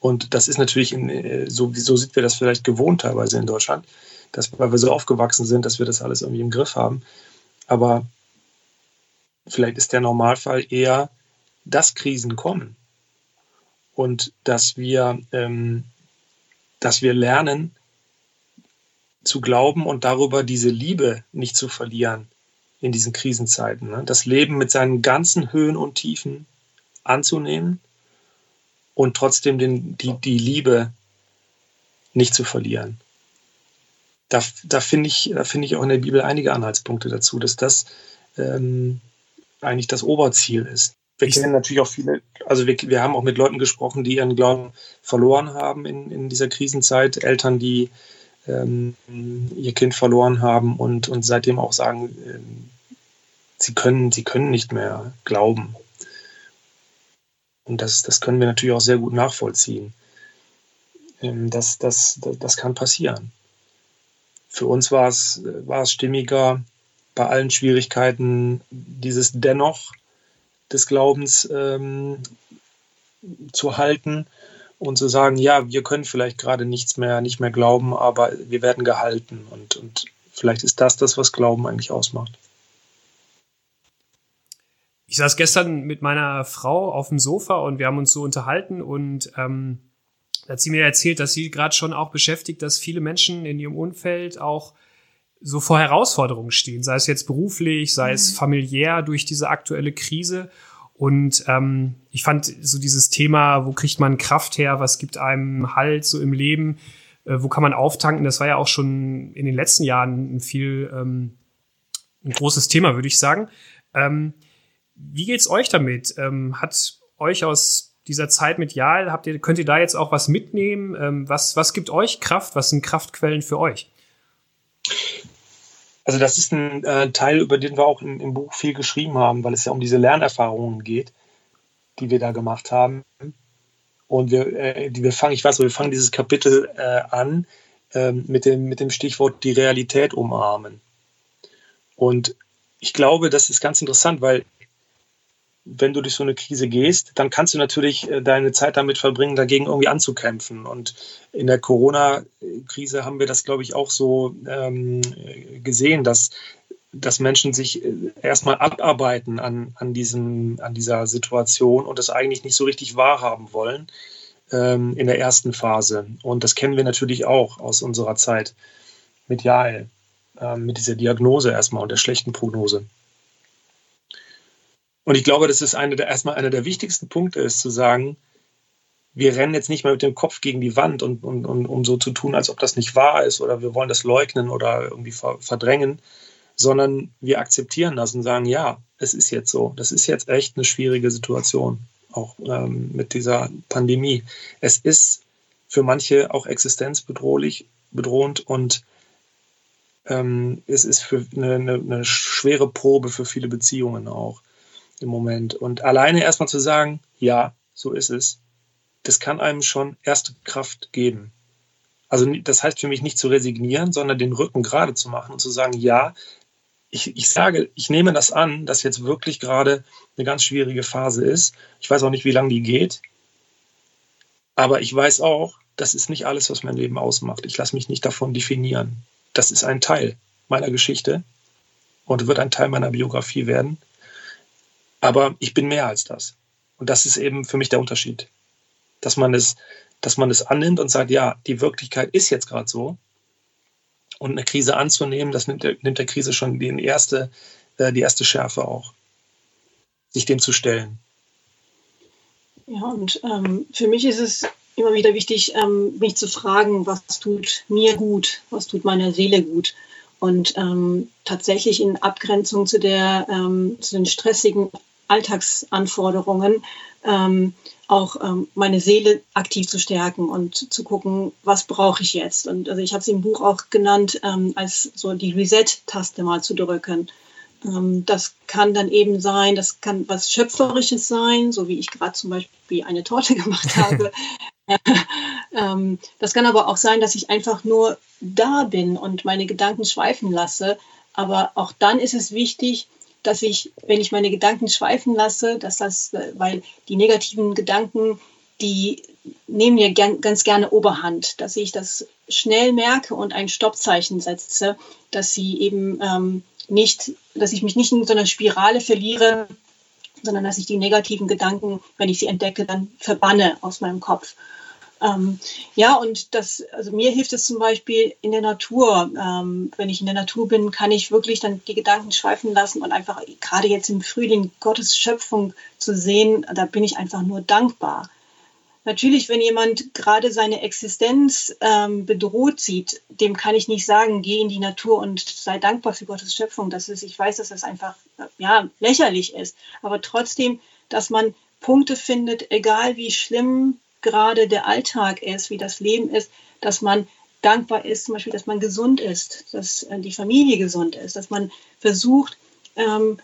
Und das ist natürlich, in, äh, so, so sind wir das vielleicht gewohnt teilweise in Deutschland, dass, weil wir so aufgewachsen sind, dass wir das alles irgendwie im Griff haben. Aber vielleicht ist der Normalfall eher, dass Krisen kommen und dass wir, ähm, dass wir lernen zu glauben und darüber diese Liebe nicht zu verlieren in diesen Krisenzeiten. Ne? Das Leben mit seinen ganzen Höhen und Tiefen anzunehmen und trotzdem den, die, die Liebe nicht zu verlieren. Da, da finde ich, da ich auch in der Bibel einige Anhaltspunkte dazu, dass das ähm, eigentlich das Oberziel ist. Wir kennen natürlich auch viele, also wir, wir haben auch mit Leuten gesprochen, die ihren Glauben verloren haben in, in dieser Krisenzeit. Eltern, die ähm, ihr Kind verloren haben und, und seitdem auch sagen, ähm, sie, können, sie können nicht mehr glauben. Und das, das können wir natürlich auch sehr gut nachvollziehen. Ähm, das, das, das, kann passieren. Für uns war es, war es stimmiger, bei allen Schwierigkeiten dieses Dennoch des Glaubens ähm, zu halten und zu sagen, ja, wir können vielleicht gerade nichts mehr, nicht mehr glauben, aber wir werden gehalten und, und vielleicht ist das das, was Glauben eigentlich ausmacht. Ich saß gestern mit meiner Frau auf dem Sofa und wir haben uns so unterhalten und ähm, da hat sie mir erzählt, dass sie gerade schon auch beschäftigt, dass viele Menschen in ihrem Umfeld auch so vor Herausforderungen stehen, sei es jetzt beruflich, sei es mhm. familiär durch diese aktuelle Krise. Und ähm, ich fand so dieses Thema, wo kriegt man Kraft her, was gibt einem Halt so im Leben, äh, wo kann man auftanken, das war ja auch schon in den letzten Jahren ein viel ähm, ein großes Thema, würde ich sagen. Ähm, wie geht's euch damit? Ähm, hat euch aus dieser Zeit mit Jahl, habt ihr, könnt ihr da jetzt auch was mitnehmen? Ähm, was, was gibt euch Kraft? Was sind Kraftquellen für euch? Also das ist ein äh, Teil, über den wir auch im, im, Buch viel geschrieben haben, weil es ja um diese Lernerfahrungen geht, die wir da gemacht haben. Und wir, äh, die wir fangen, ich weiß, wir fangen dieses Kapitel äh, an ähm, mit, dem, mit dem Stichwort die Realität umarmen. Und ich glaube, das ist ganz interessant, weil wenn du durch so eine Krise gehst, dann kannst du natürlich äh, deine Zeit damit verbringen, dagegen irgendwie anzukämpfen. Und in der Corona-Krise haben wir das, glaube ich, auch so ähm, gesehen, dass, dass Menschen sich äh, erstmal abarbeiten an, an, diesem, an dieser Situation und das eigentlich nicht so richtig wahrhaben wollen ähm, in der ersten Phase. Und das kennen wir natürlich auch aus unserer Zeit mit Jael, äh, mit dieser Diagnose erstmal und der schlechten Prognose. Und ich glaube, das ist eine der, erstmal einer der wichtigsten Punkte ist zu sagen, wir rennen jetzt nicht mehr mit dem Kopf gegen die Wand und, und, und um so zu tun, als ob das nicht wahr ist oder wir wollen das leugnen oder irgendwie verdrängen, sondern wir akzeptieren das und sagen, ja, es ist jetzt so. Das ist jetzt echt eine schwierige Situation, auch ähm, mit dieser Pandemie. Es ist für manche auch existenzbedrohlich, bedrohend und ähm, es ist für eine, eine, eine schwere Probe für viele Beziehungen auch im Moment. Und alleine erstmal zu sagen, ja, so ist es, das kann einem schon erste Kraft geben. Also das heißt für mich nicht zu resignieren, sondern den Rücken gerade zu machen und zu sagen, ja, ich, ich sage, ich nehme das an, dass jetzt wirklich gerade eine ganz schwierige Phase ist. Ich weiß auch nicht, wie lange die geht. Aber ich weiß auch, das ist nicht alles, was mein Leben ausmacht. Ich lasse mich nicht davon definieren. Das ist ein Teil meiner Geschichte und wird ein Teil meiner Biografie werden. Aber ich bin mehr als das. Und das ist eben für mich der Unterschied dass man es, dass man es annimmt und sagt, ja, die Wirklichkeit ist jetzt gerade so. Und eine Krise anzunehmen, das nimmt der, nimmt der Krise schon die erste, äh, die erste Schärfe auch, sich dem zu stellen. Ja, und ähm, für mich ist es immer wieder wichtig, ähm, mich zu fragen, was tut mir gut, was tut meiner Seele gut. Und ähm, tatsächlich in Abgrenzung zu, der, ähm, zu den stressigen Alltagsanforderungen ähm, auch ähm, meine Seele aktiv zu stärken und zu gucken, was brauche ich jetzt. Und also ich habe es im Buch auch genannt, ähm, als so die Reset-Taste mal zu drücken. Ähm, das kann dann eben sein, das kann was Schöpferisches sein, so wie ich gerade zum Beispiel eine Torte gemacht habe. ähm, das kann aber auch sein, dass ich einfach nur da bin und meine Gedanken schweifen lasse. Aber auch dann ist es wichtig, dass ich, wenn ich meine Gedanken schweifen lasse, dass das, weil die negativen Gedanken, die nehmen mir gern, ganz gerne Oberhand, dass ich das schnell merke und ein Stoppzeichen setze, dass sie eben ähm, nicht, dass ich mich nicht in so einer Spirale verliere, sondern dass ich die negativen Gedanken, wenn ich sie entdecke, dann verbanne aus meinem Kopf. Ähm, ja, und das, also mir hilft es zum Beispiel in der Natur. Ähm, wenn ich in der Natur bin, kann ich wirklich dann die Gedanken schweifen lassen und einfach gerade jetzt im Frühling Gottes Schöpfung zu sehen, da bin ich einfach nur dankbar. Natürlich, wenn jemand gerade seine Existenz ähm, bedroht sieht, dem kann ich nicht sagen, geh in die Natur und sei dankbar für Gottes Schöpfung. Das ist, ich weiß, dass das einfach ja, lächerlich ist. Aber trotzdem, dass man Punkte findet, egal wie schlimm gerade der Alltag ist, wie das Leben ist, dass man dankbar ist, zum Beispiel, dass man gesund ist, dass äh, die Familie gesund ist, dass man versucht, ähm,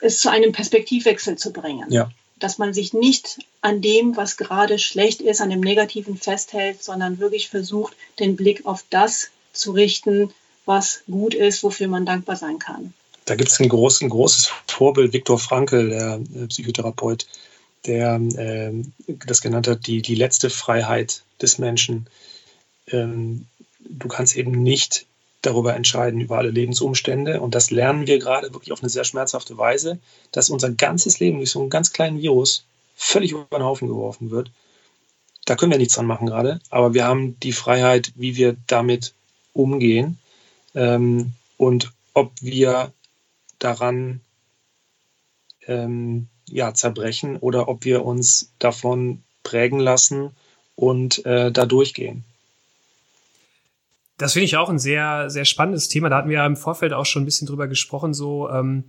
es zu einem Perspektivwechsel zu bringen. Ja. Dass man sich nicht an dem, was gerade schlecht ist, an dem Negativen festhält, sondern wirklich versucht, den Blick auf das zu richten, was gut ist, wofür man dankbar sein kann. Da gibt es ein, groß, ein großes Vorbild, Viktor Frankl, der äh, Psychotherapeut, der äh, das genannt hat, die, die letzte Freiheit des Menschen. Ähm, du kannst eben nicht darüber entscheiden, über alle Lebensumstände. Und das lernen wir gerade wirklich auf eine sehr schmerzhafte Weise, dass unser ganzes Leben durch so einen ganz kleinen Virus völlig über den Haufen geworfen wird. Da können wir nichts dran machen gerade, aber wir haben die Freiheit, wie wir damit umgehen ähm, und ob wir daran ähm, ja, zerbrechen oder ob wir uns davon prägen lassen und äh, da durchgehen. Das finde ich auch ein sehr, sehr spannendes Thema. Da hatten wir ja im Vorfeld auch schon ein bisschen drüber gesprochen. So, ähm,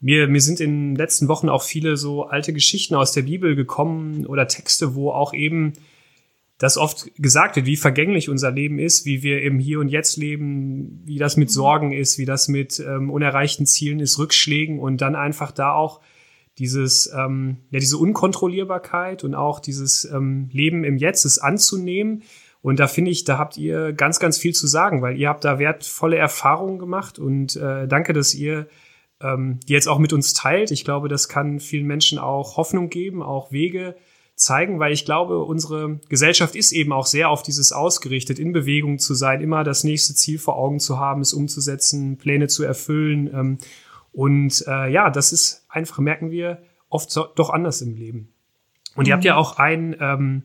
mir, mir sind in den letzten Wochen auch viele so alte Geschichten aus der Bibel gekommen oder Texte, wo auch eben das oft gesagt wird, wie vergänglich unser Leben ist, wie wir im Hier und Jetzt leben, wie das mit Sorgen ist, wie das mit ähm, unerreichten Zielen ist, Rückschlägen und dann einfach da auch dieses, ähm, ja, diese Unkontrollierbarkeit und auch dieses ähm, Leben im Jetzt, es anzunehmen. Und da finde ich, da habt ihr ganz, ganz viel zu sagen, weil ihr habt da wertvolle Erfahrungen gemacht und äh, danke, dass ihr ähm, die jetzt auch mit uns teilt. Ich glaube, das kann vielen Menschen auch Hoffnung geben, auch Wege zeigen, weil ich glaube, unsere Gesellschaft ist eben auch sehr auf dieses ausgerichtet, in Bewegung zu sein, immer das nächste Ziel vor Augen zu haben, es umzusetzen, Pläne zu erfüllen. Ähm, und äh, ja, das ist einfach, merken wir, oft so, doch anders im Leben. Und mhm. ihr habt ja mhm. auch ein ähm,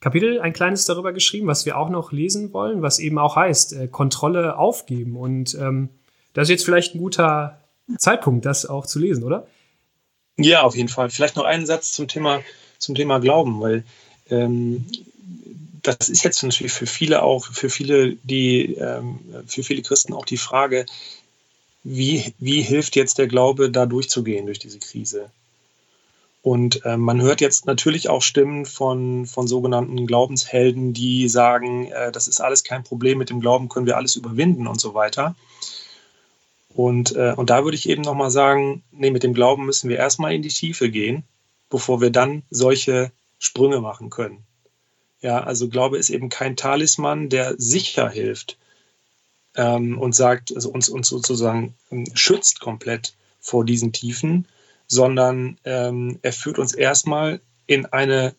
Kapitel, ein kleines darüber geschrieben, was wir auch noch lesen wollen, was eben auch heißt, äh, Kontrolle aufgeben. Und ähm, das ist jetzt vielleicht ein guter Zeitpunkt, das auch zu lesen, oder? Ja, auf jeden Fall. Vielleicht noch einen Satz zum Thema, zum Thema Glauben, weil ähm, das ist jetzt natürlich für viele auch, für viele, die, ähm, für viele Christen auch die Frage, wie, wie hilft jetzt der Glaube, da durchzugehen durch diese Krise? Und äh, man hört jetzt natürlich auch Stimmen von, von sogenannten Glaubenshelden, die sagen, äh, das ist alles kein Problem, mit dem Glauben können wir alles überwinden und so weiter. Und, äh, und da würde ich eben nochmal sagen, nee, mit dem Glauben müssen wir erstmal in die Tiefe gehen, bevor wir dann solche Sprünge machen können. Ja, also Glaube ist eben kein Talisman, der sicher hilft ähm, und sagt, also uns, uns sozusagen ähm, schützt komplett vor diesen Tiefen, sondern ähm, er führt uns erstmal in eine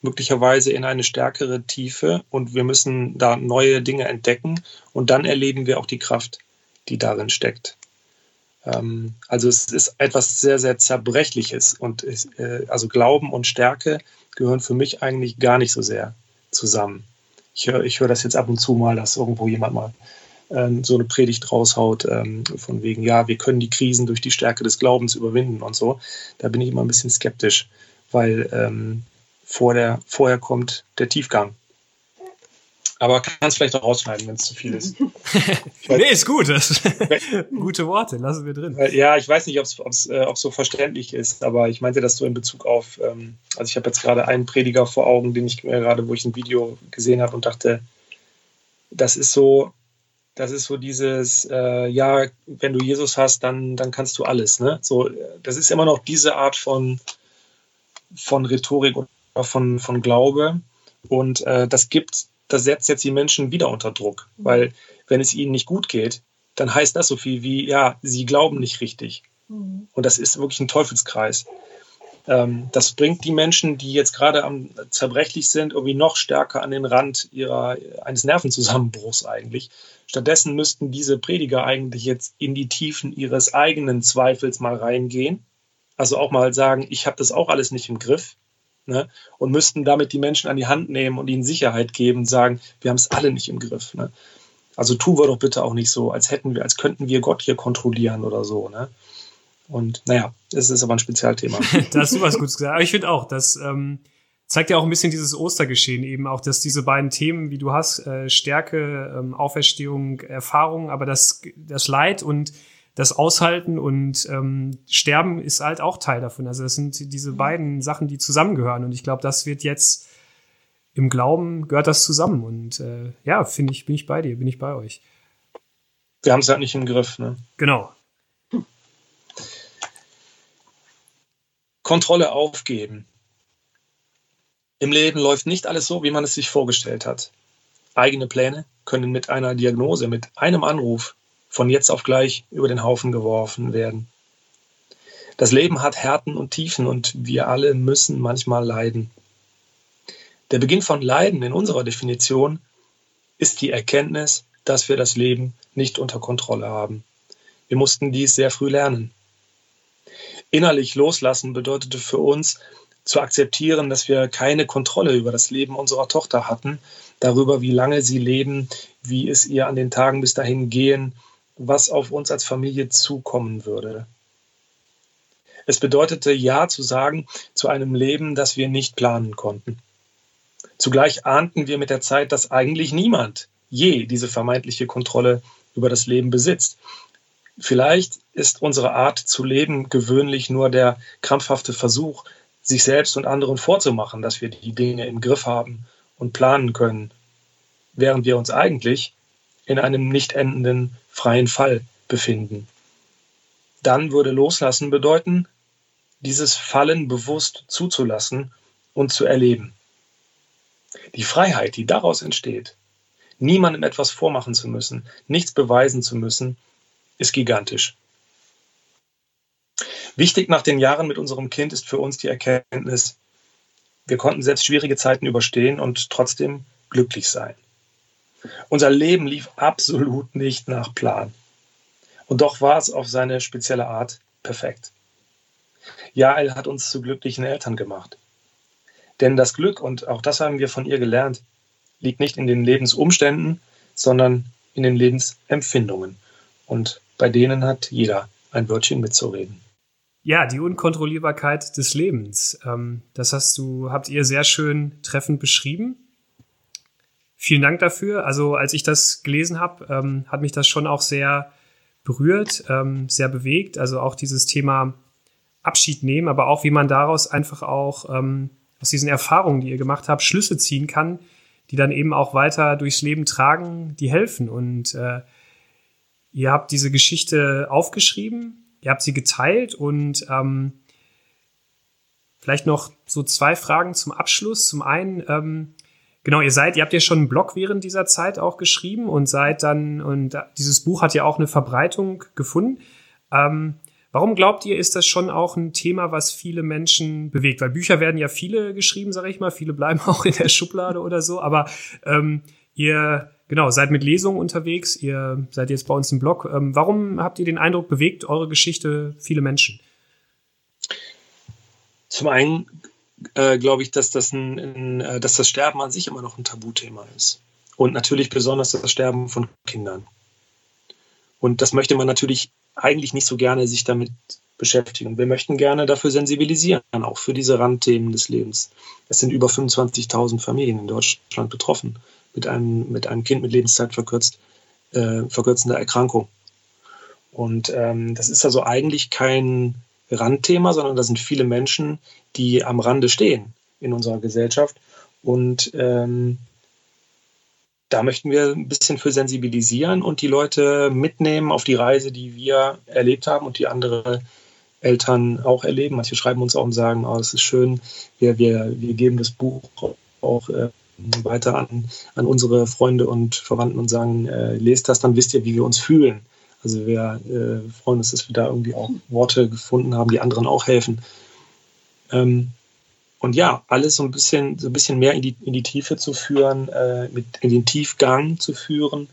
möglicherweise in eine stärkere Tiefe und wir müssen da neue Dinge entdecken und dann erleben wir auch die Kraft, die darin steckt. Ähm, also es ist etwas sehr, sehr Zerbrechliches und äh, also Glauben und Stärke gehören für mich eigentlich gar nicht so sehr zusammen. Ich höre ich hör das jetzt ab und zu mal, dass irgendwo jemand mal ähm, so eine Predigt raushaut, ähm, von wegen, ja, wir können die Krisen durch die Stärke des Glaubens überwinden und so. Da bin ich immer ein bisschen skeptisch, weil ähm, vor der, vorher kommt der Tiefgang. Aber kann es vielleicht auch rausschneiden, wenn es zu viel ist. nee, ist gut. Das gute Worte, lassen wir drin. Ja, ich weiß nicht, ob es äh, so verständlich ist, aber ich meinte das so in Bezug auf, ähm, also ich habe jetzt gerade einen Prediger vor Augen, den ich mir gerade, wo ich ein Video gesehen habe und dachte, das ist so, das ist so dieses, äh, ja, wenn du Jesus hast, dann, dann kannst du alles. Ne? So, das ist immer noch diese Art von, von Rhetorik oder von, von Glaube. Und äh, das gibt das setzt jetzt die Menschen wieder unter Druck, mhm. weil wenn es ihnen nicht gut geht, dann heißt das so viel wie, ja, sie glauben nicht richtig. Mhm. Und das ist wirklich ein Teufelskreis. Ähm, das bringt die Menschen, die jetzt gerade am zerbrechlich sind, irgendwie noch stärker an den Rand ihrer, eines Nervenzusammenbruchs eigentlich. Stattdessen müssten diese Prediger eigentlich jetzt in die Tiefen ihres eigenen Zweifels mal reingehen. Also auch mal sagen, ich habe das auch alles nicht im Griff ne? und müssten damit die Menschen an die Hand nehmen und ihnen Sicherheit geben und sagen, wir haben es alle nicht im Griff. Ne? Also tun wir doch bitte auch nicht so, als hätten wir, als könnten wir Gott hier kontrollieren oder so. Ne? Und naja, es ist aber ein Spezialthema. da hast du was Gutes gesagt. Aber ich finde auch, das ähm, zeigt ja auch ein bisschen dieses Ostergeschehen eben auch, dass diese beiden Themen, wie du hast, äh, Stärke, ähm, Auferstehung, Erfahrung, aber das, das Leid und das Aushalten und ähm, Sterben ist halt auch Teil davon. Also das sind diese mhm. beiden Sachen, die zusammengehören. Und ich glaube, das wird jetzt im Glauben gehört das zusammen. Und äh, ja, finde ich, bin ich bei dir, bin ich bei euch. Wir haben es halt nicht im Griff, ne? Genau. Kontrolle aufgeben. Im Leben läuft nicht alles so, wie man es sich vorgestellt hat. Eigene Pläne können mit einer Diagnose, mit einem Anruf von jetzt auf gleich über den Haufen geworfen werden. Das Leben hat Härten und Tiefen und wir alle müssen manchmal leiden. Der Beginn von Leiden in unserer Definition ist die Erkenntnis, dass wir das Leben nicht unter Kontrolle haben. Wir mussten dies sehr früh lernen. Innerlich loslassen bedeutete für uns zu akzeptieren, dass wir keine Kontrolle über das Leben unserer Tochter hatten, darüber, wie lange sie leben, wie es ihr an den Tagen bis dahin gehen, was auf uns als Familie zukommen würde. Es bedeutete Ja zu sagen zu einem Leben, das wir nicht planen konnten. Zugleich ahnten wir mit der Zeit, dass eigentlich niemand je diese vermeintliche Kontrolle über das Leben besitzt. Vielleicht ist unsere Art zu leben gewöhnlich nur der krampfhafte Versuch, sich selbst und anderen vorzumachen, dass wir die Dinge im Griff haben und planen können, während wir uns eigentlich in einem nicht endenden freien Fall befinden. Dann würde Loslassen bedeuten, dieses Fallen bewusst zuzulassen und zu erleben. Die Freiheit, die daraus entsteht, niemandem etwas vormachen zu müssen, nichts beweisen zu müssen, ist gigantisch. Wichtig nach den Jahren mit unserem Kind ist für uns die Erkenntnis, wir konnten selbst schwierige Zeiten überstehen und trotzdem glücklich sein. Unser Leben lief absolut nicht nach Plan. Und doch war es auf seine spezielle Art perfekt. Jael hat uns zu glücklichen Eltern gemacht. Denn das Glück, und auch das haben wir von ihr gelernt, liegt nicht in den Lebensumständen, sondern in den Lebensempfindungen. Und bei denen hat jeder ein Wörtchen mitzureden. Ja, die Unkontrollierbarkeit des Lebens. Ähm, das hast du, habt ihr sehr schön treffend beschrieben. Vielen Dank dafür. Also als ich das gelesen habe, ähm, hat mich das schon auch sehr berührt, ähm, sehr bewegt. Also auch dieses Thema Abschied nehmen, aber auch wie man daraus einfach auch aus diesen Erfahrungen, die ihr gemacht habt, Schlüsse ziehen kann, die dann eben auch weiter durchs Leben tragen, die helfen. Und äh, ihr habt diese Geschichte aufgeschrieben, ihr habt sie geteilt und ähm, vielleicht noch so zwei Fragen zum Abschluss. Zum einen, ähm, genau, ihr seid, ihr habt ja schon einen Blog während dieser Zeit auch geschrieben und seid dann, und dieses Buch hat ja auch eine Verbreitung gefunden. Ähm, Warum glaubt ihr, ist das schon auch ein Thema, was viele Menschen bewegt? Weil Bücher werden ja viele geschrieben, sage ich mal. Viele bleiben auch in der Schublade oder so. Aber ähm, ihr genau seid mit Lesungen unterwegs. Ihr seid jetzt bei uns im Blog. Ähm, warum habt ihr den Eindruck, bewegt eure Geschichte viele Menschen? Zum einen äh, glaube ich, dass das, ein, ein, äh, dass das Sterben an sich immer noch ein Tabuthema ist. Und natürlich besonders das Sterben von Kindern. Und das möchte man natürlich eigentlich nicht so gerne sich damit beschäftigen. Wir möchten gerne dafür sensibilisieren, auch für diese Randthemen des Lebens. Es sind über 25.000 Familien in Deutschland betroffen mit einem, mit einem Kind mit Lebenszeit verkürzt, äh, verkürzender Erkrankung. Und ähm, das ist also eigentlich kein Randthema, sondern da sind viele Menschen, die am Rande stehen in unserer Gesellschaft. Und ähm, da möchten wir ein bisschen für sensibilisieren und die Leute mitnehmen auf die Reise, die wir erlebt haben und die andere Eltern auch erleben. Manche schreiben uns auch und sagen, oh, das ist schön, wir, wir, wir geben das Buch auch äh, weiter an, an unsere Freunde und Verwandten und sagen, äh, lest das, dann wisst ihr, wie wir uns fühlen. Also wir äh, freuen uns, dass wir da irgendwie auch Worte gefunden haben, die anderen auch helfen. Ähm, und ja, alles so ein bisschen, so ein bisschen mehr in die, in die Tiefe zu führen, äh, mit, in den Tiefgang zu führen,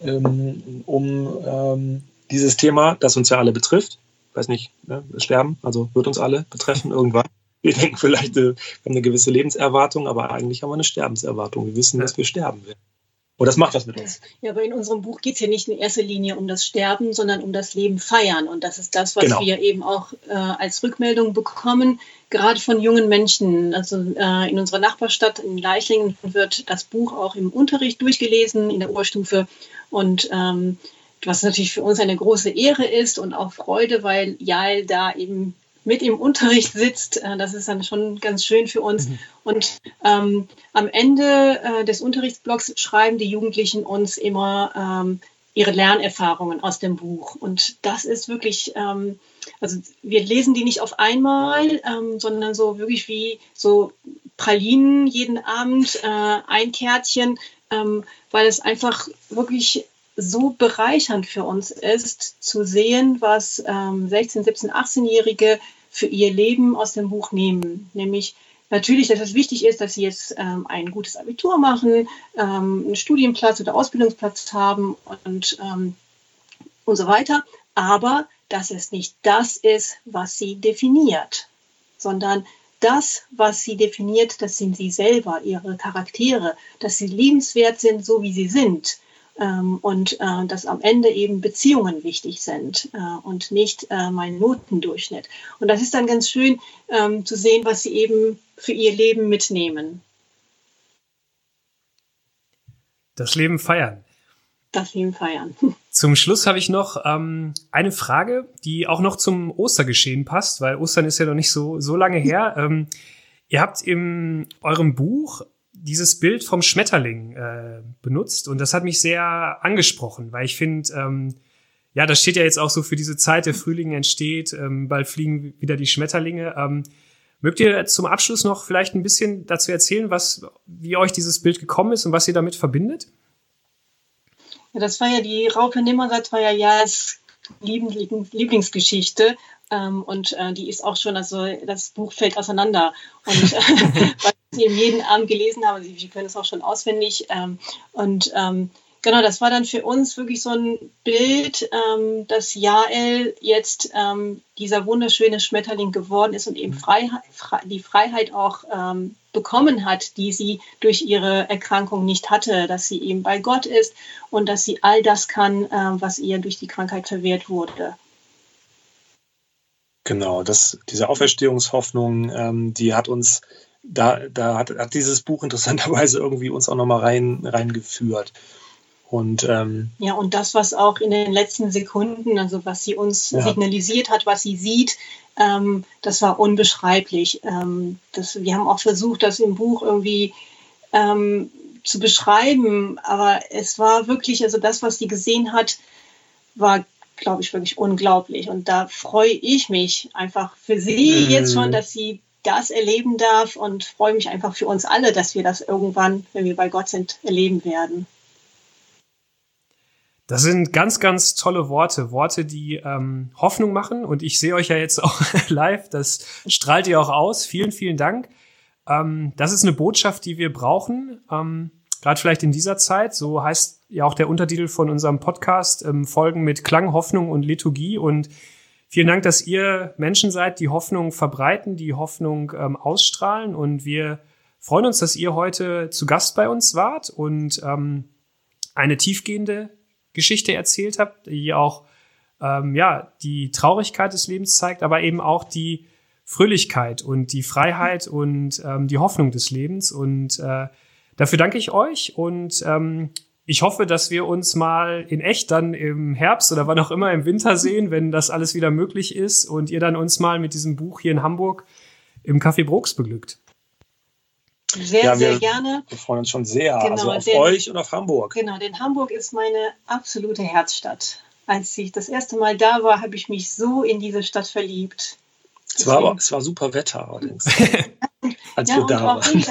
ähm, um ähm, dieses Thema, das uns ja alle betrifft, weiß nicht, ne, sterben, also wird uns alle betreffen irgendwann. Wir denken vielleicht, äh, wir haben eine gewisse Lebenserwartung, aber eigentlich haben wir eine Sterbenserwartung. Wir wissen, dass wir sterben werden. Und das macht was mit uns. Ja, aber in unserem Buch geht es ja nicht in erster Linie um das Sterben, sondern um das Leben feiern. Und das ist das, was genau. wir eben auch äh, als Rückmeldung bekommen, gerade von jungen Menschen. Also äh, in unserer Nachbarstadt in Leichlingen wird das Buch auch im Unterricht durchgelesen, in der Oberstufe. Und ähm, was natürlich für uns eine große Ehre ist und auch Freude, weil Jael da eben mit im Unterricht sitzt. Äh, das ist dann schon ganz schön für uns. Mhm. Und ähm, am Ende äh, des Unterrichtsblocks schreiben die Jugendlichen uns immer ähm, ihre Lernerfahrungen aus dem Buch. Und das ist wirklich, ähm, also wir lesen die nicht auf einmal, ähm, sondern so wirklich wie so Pralinen jeden Abend, äh, ein Kärtchen, ähm, weil es einfach wirklich so bereichernd für uns ist, zu sehen, was ähm, 16-, 17-, 18-Jährige für ihr Leben aus dem Buch nehmen. Nämlich natürlich, dass es wichtig ist, dass sie jetzt ähm, ein gutes Abitur machen, ähm, einen Studienplatz oder Ausbildungsplatz haben und, ähm, und so weiter. Aber dass es nicht das ist, was sie definiert, sondern das, was sie definiert, das sind sie selber, ihre Charaktere, dass sie liebenswert sind, so wie sie sind und äh, dass am Ende eben Beziehungen wichtig sind äh, und nicht äh, mein Notendurchschnitt. Und das ist dann ganz schön ähm, zu sehen, was sie eben für ihr Leben mitnehmen. Das Leben feiern. Das Leben feiern. Zum Schluss habe ich noch ähm, eine Frage, die auch noch zum Ostergeschehen passt, weil Ostern ist ja noch nicht so, so lange her. Ähm, ihr habt in eurem Buch dieses Bild vom Schmetterling äh, benutzt und das hat mich sehr angesprochen, weil ich finde, ähm, ja, das steht ja jetzt auch so für diese Zeit, der Frühling entsteht, ähm, bald fliegen wieder die Schmetterlinge. Ähm, mögt ihr zum Abschluss noch vielleicht ein bisschen dazu erzählen, was, wie euch dieses Bild gekommen ist und was ihr damit verbindet? Ja, das war ja die Raupe Nimmersatt war ja Jahres Lieblingsgeschichte ähm, und äh, die ist auch schon, also das Buch fällt auseinander. Und äh, sie jeden Abend gelesen habe, Sie, können es auch schon auswendig. Ähm, und ähm, genau, das war dann für uns wirklich so ein Bild, ähm, dass Jael jetzt dieser wunderschöne Schmetterling geworden ist und eben Freiheit, Fre die Freiheit auch bekommen hat, die sie durch ihre Erkrankung nicht hatte, dass sie eben bei Gott ist und dass sie all das kann, was ihr durch die Krankheit verwehrt wurde. Genau, das, diese Auferstehungshoffnung, die hat uns, da, da hat, hat dieses Buch interessanterweise irgendwie uns auch nochmal rein, reingeführt. Und, ähm, ja, und das, was auch in den letzten Sekunden, also was sie uns ja. signalisiert hat, was sie sieht, ähm, das war unbeschreiblich. Ähm, das, wir haben auch versucht, das im Buch irgendwie ähm, zu beschreiben, aber es war wirklich, also das, was sie gesehen hat, war, glaube ich, wirklich unglaublich. Und da freue ich mich einfach für sie mhm. jetzt schon, dass sie das erleben darf und freue mich einfach für uns alle, dass wir das irgendwann, wenn wir bei Gott sind, erleben werden. Das sind ganz, ganz tolle Worte. Worte, die ähm, Hoffnung machen. Und ich sehe euch ja jetzt auch live. Das strahlt ihr auch aus. Vielen, vielen Dank. Ähm, das ist eine Botschaft, die wir brauchen. Ähm, Gerade vielleicht in dieser Zeit. So heißt ja auch der Untertitel von unserem Podcast. Ähm, Folgen mit Klang, Hoffnung und Liturgie. Und vielen Dank, dass ihr Menschen seid, die Hoffnung verbreiten, die Hoffnung ähm, ausstrahlen. Und wir freuen uns, dass ihr heute zu Gast bei uns wart und ähm, eine tiefgehende Geschichte erzählt habt, die auch ähm, ja die Traurigkeit des Lebens zeigt, aber eben auch die Fröhlichkeit und die Freiheit und ähm, die Hoffnung des Lebens. Und äh, dafür danke ich euch und ähm, ich hoffe, dass wir uns mal in echt dann im Herbst oder wann auch immer im Winter sehen, wenn das alles wieder möglich ist und ihr dann uns mal mit diesem Buch hier in Hamburg im Café Brooks beglückt. Sehr, ja, sehr gerne. Wir freuen uns schon sehr genau, also auf den, euch und auf Hamburg. Genau, denn Hamburg ist meine absolute Herzstadt. Als ich das erste Mal da war, habe ich mich so in diese Stadt verliebt. Es war, aber, es war super Wetter allerdings, als ja, wir da waren. Also,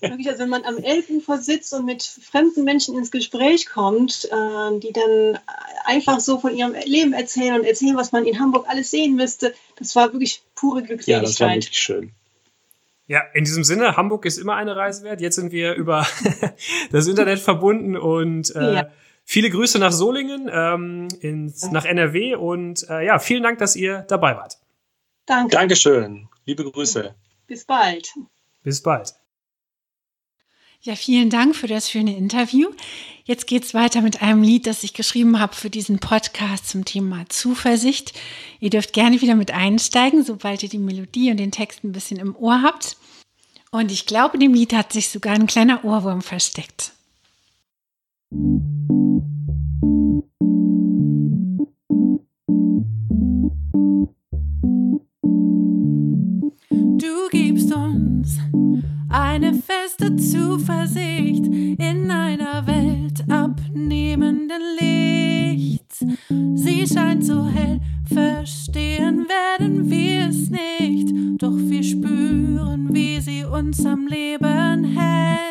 wirklich, also wenn man am Elbufer sitzt und mit fremden Menschen ins Gespräch kommt, äh, die dann einfach so von ihrem Leben erzählen und erzählen, was man in Hamburg alles sehen müsste, das war wirklich pure Glückseligkeit. Ja, das war wirklich schön. Ja, in diesem Sinne, Hamburg ist immer eine Reise wert. Jetzt sind wir über das Internet verbunden und äh, ja. viele Grüße nach Solingen, ähm, ins, nach NRW und äh, ja, vielen Dank, dass ihr dabei wart. Danke. Dankeschön. Liebe Grüße. Bis bald. Bis bald. Ja, vielen Dank für das schöne Interview. Jetzt geht's weiter mit einem Lied, das ich geschrieben habe für diesen Podcast zum Thema Zuversicht. Ihr dürft gerne wieder mit einsteigen, sobald ihr die Melodie und den Text ein bisschen im Ohr habt. Und ich glaube, in dem Lied hat sich sogar ein kleiner Ohrwurm versteckt. Du uns eine feste Zuversicht in einer Welt abnehmenden Lichts. Sie scheint so hell, verstehen werden wir es nicht, doch wir spüren, wie sie uns am Leben hält.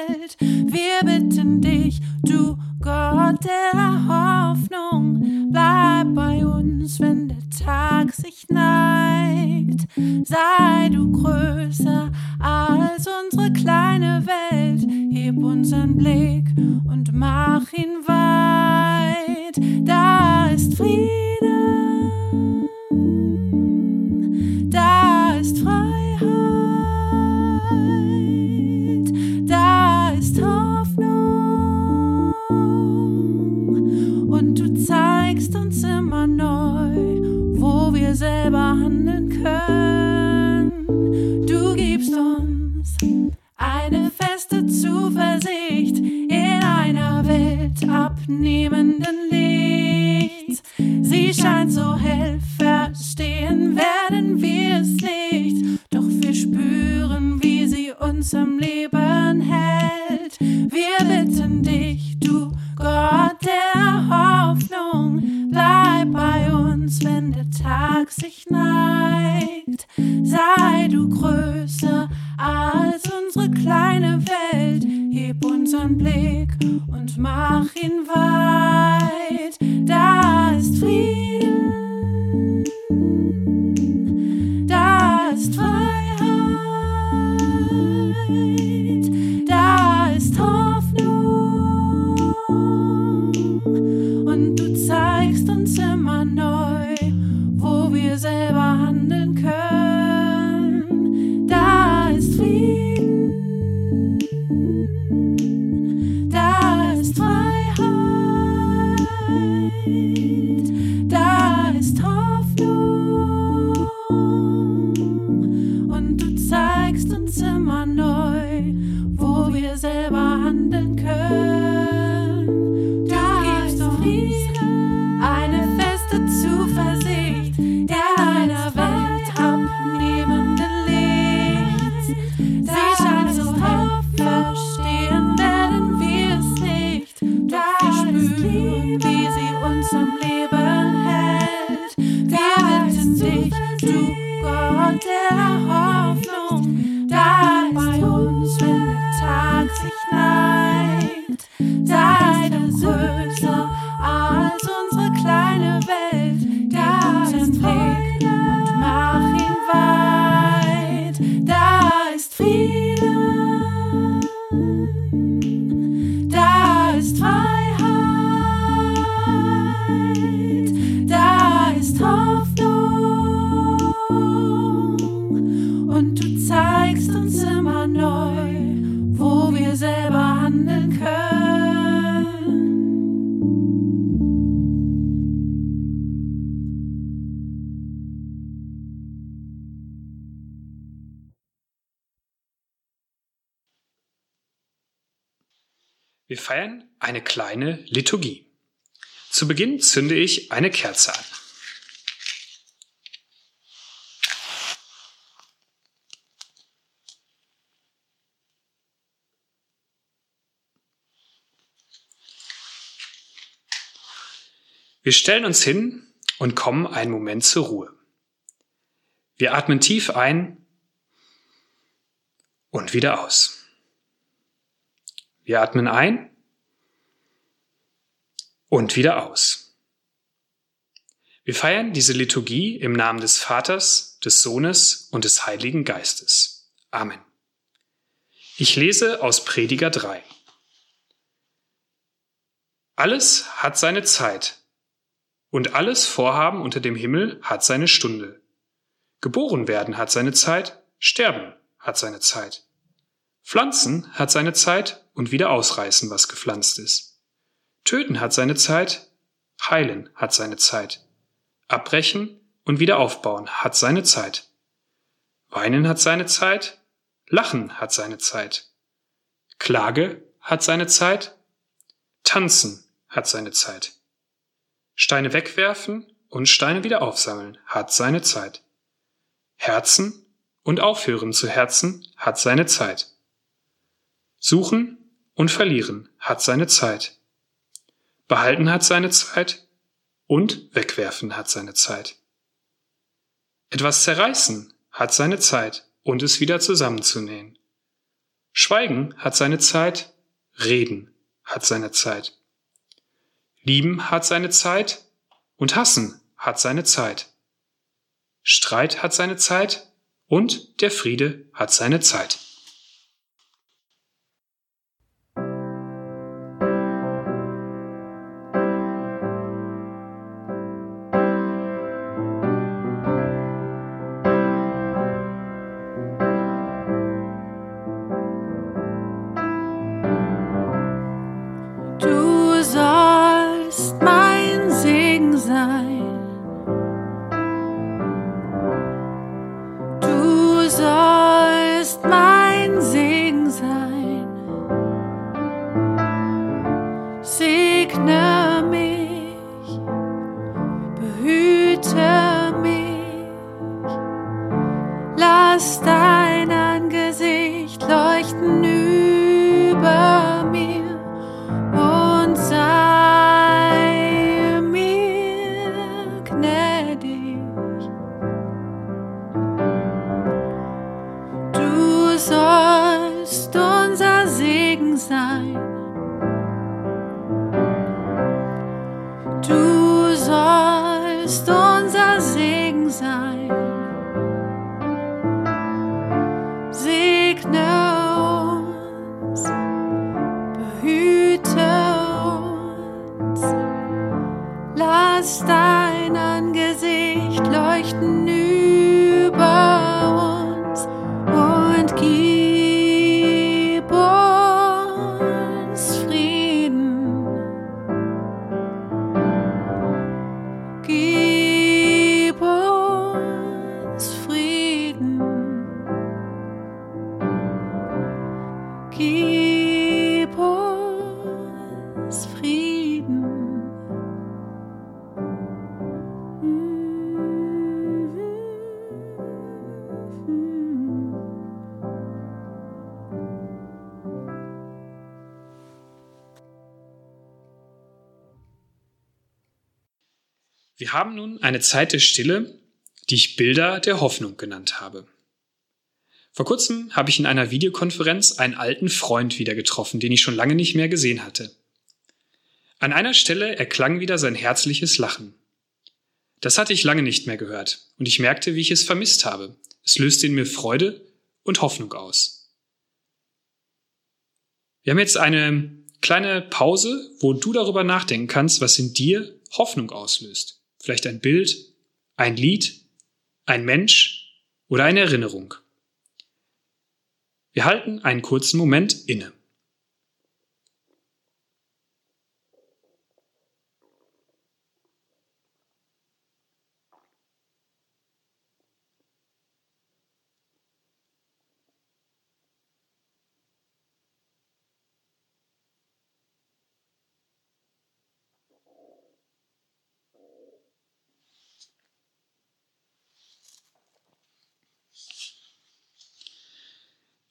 Sie eine kleine Liturgie. Zu Beginn zünde ich eine Kerze an. Wir stellen uns hin und kommen einen Moment zur Ruhe. Wir atmen tief ein und wieder aus. Wir atmen ein und wieder aus. Wir feiern diese Liturgie im Namen des Vaters, des Sohnes und des Heiligen Geistes. Amen. Ich lese aus Prediger 3. Alles hat seine Zeit und alles Vorhaben unter dem Himmel hat seine Stunde. Geboren werden hat seine Zeit, sterben hat seine Zeit. Pflanzen hat seine Zeit und wieder ausreißen, was gepflanzt ist. Töten hat seine Zeit, heilen hat seine Zeit. Abbrechen und wieder aufbauen hat seine Zeit. Weinen hat seine Zeit, lachen hat seine Zeit. Klage hat seine Zeit, tanzen hat seine Zeit. Steine wegwerfen und Steine wieder aufsammeln hat seine Zeit. Herzen und aufhören zu herzen hat seine Zeit. Suchen und verlieren hat seine Zeit. Behalten hat seine Zeit und wegwerfen hat seine Zeit. Etwas zerreißen hat seine Zeit und es wieder zusammenzunähen. Schweigen hat seine Zeit, reden hat seine Zeit. Lieben hat seine Zeit und hassen hat seine Zeit. Streit hat seine Zeit und der Friede hat seine Zeit. Wir haben nun eine Zeit der Stille, die ich Bilder der Hoffnung genannt habe. Vor kurzem habe ich in einer Videokonferenz einen alten Freund wieder getroffen, den ich schon lange nicht mehr gesehen hatte. An einer Stelle erklang wieder sein herzliches Lachen. Das hatte ich lange nicht mehr gehört und ich merkte, wie ich es vermisst habe. Es löste in mir Freude und Hoffnung aus. Wir haben jetzt eine kleine Pause, wo du darüber nachdenken kannst, was in dir Hoffnung auslöst. Vielleicht ein Bild, ein Lied, ein Mensch oder eine Erinnerung. Wir halten einen kurzen Moment inne.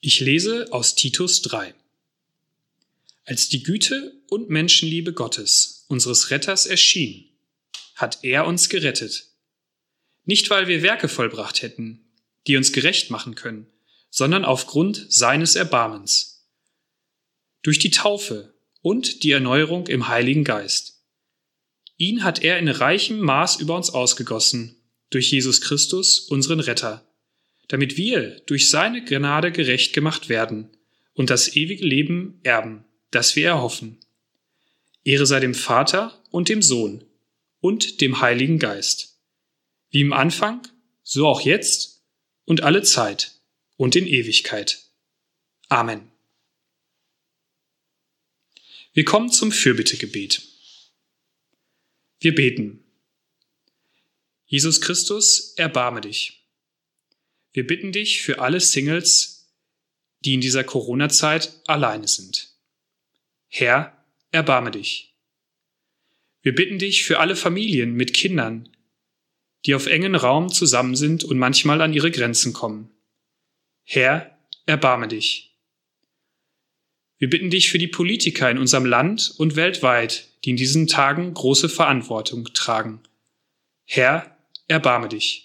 Ich lese aus Titus 3. Als die Güte und Menschenliebe Gottes, unseres Retters, erschien, hat er uns gerettet. Nicht weil wir Werke vollbracht hätten, die uns gerecht machen können, sondern aufgrund seines Erbarmens. Durch die Taufe und die Erneuerung im Heiligen Geist. Ihn hat er in reichem Maß über uns ausgegossen, durch Jesus Christus, unseren Retter damit wir durch seine Gnade gerecht gemacht werden und das ewige Leben erben, das wir erhoffen. Ehre sei dem Vater und dem Sohn und dem Heiligen Geist, wie im Anfang, so auch jetzt und alle Zeit und in Ewigkeit. Amen. Wir kommen zum Fürbittegebet. Wir beten. Jesus Christus, erbarme dich. Wir bitten dich für alle Singles, die in dieser Corona-Zeit alleine sind. Herr, erbarme dich. Wir bitten dich für alle Familien mit Kindern, die auf engen Raum zusammen sind und manchmal an ihre Grenzen kommen. Herr, erbarme dich. Wir bitten dich für die Politiker in unserem Land und weltweit, die in diesen Tagen große Verantwortung tragen. Herr, erbarme dich.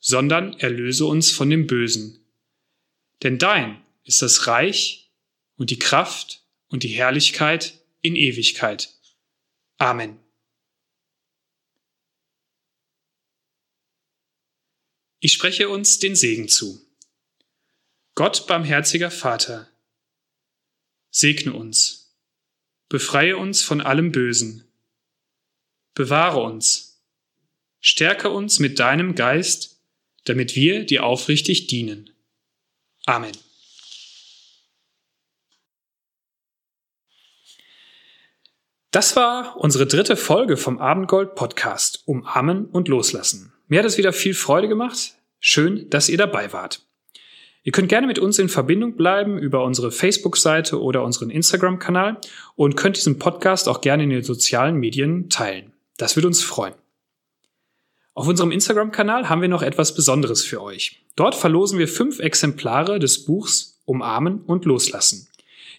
sondern erlöse uns von dem Bösen. Denn dein ist das Reich und die Kraft und die Herrlichkeit in Ewigkeit. Amen. Ich spreche uns den Segen zu. Gott barmherziger Vater, segne uns, befreie uns von allem Bösen, bewahre uns, stärke uns mit deinem Geist, damit wir dir aufrichtig dienen. Amen. Das war unsere dritte Folge vom Abendgold Podcast Umarmen und Loslassen. Mir hat es wieder viel Freude gemacht. Schön, dass ihr dabei wart. Ihr könnt gerne mit uns in Verbindung bleiben über unsere Facebook-Seite oder unseren Instagram-Kanal und könnt diesen Podcast auch gerne in den sozialen Medien teilen. Das würde uns freuen. Auf unserem Instagram-Kanal haben wir noch etwas Besonderes für euch. Dort verlosen wir fünf Exemplare des Buchs Umarmen und Loslassen.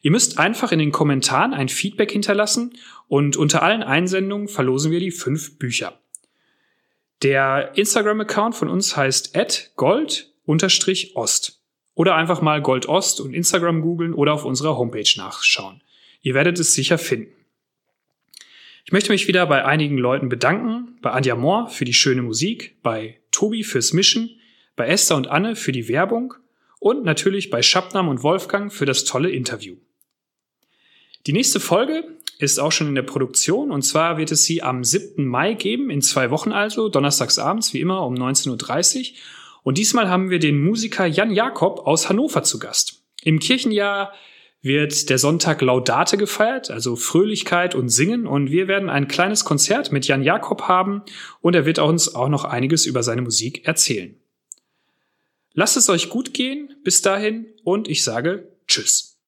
Ihr müsst einfach in den Kommentaren ein Feedback hinterlassen und unter allen Einsendungen verlosen wir die fünf Bücher. Der Instagram-Account von uns heißt gold-ost oder einfach mal Goldost und Instagram googeln oder auf unserer Homepage nachschauen. Ihr werdet es sicher finden. Ich möchte mich wieder bei einigen Leuten bedanken, bei Anja Mohr für die schöne Musik, bei Tobi fürs Mischen, bei Esther und Anne für die Werbung und natürlich bei Schabnam und Wolfgang für das tolle Interview. Die nächste Folge ist auch schon in der Produktion und zwar wird es sie am 7. Mai geben, in zwei Wochen also, donnerstags abends wie immer um 19.30 Uhr. Und diesmal haben wir den Musiker Jan Jakob aus Hannover zu Gast. Im Kirchenjahr wird der Sonntag Laudate gefeiert, also Fröhlichkeit und Singen. Und wir werden ein kleines Konzert mit Jan Jakob haben und er wird uns auch noch einiges über seine Musik erzählen. Lasst es euch gut gehen bis dahin und ich sage Tschüss.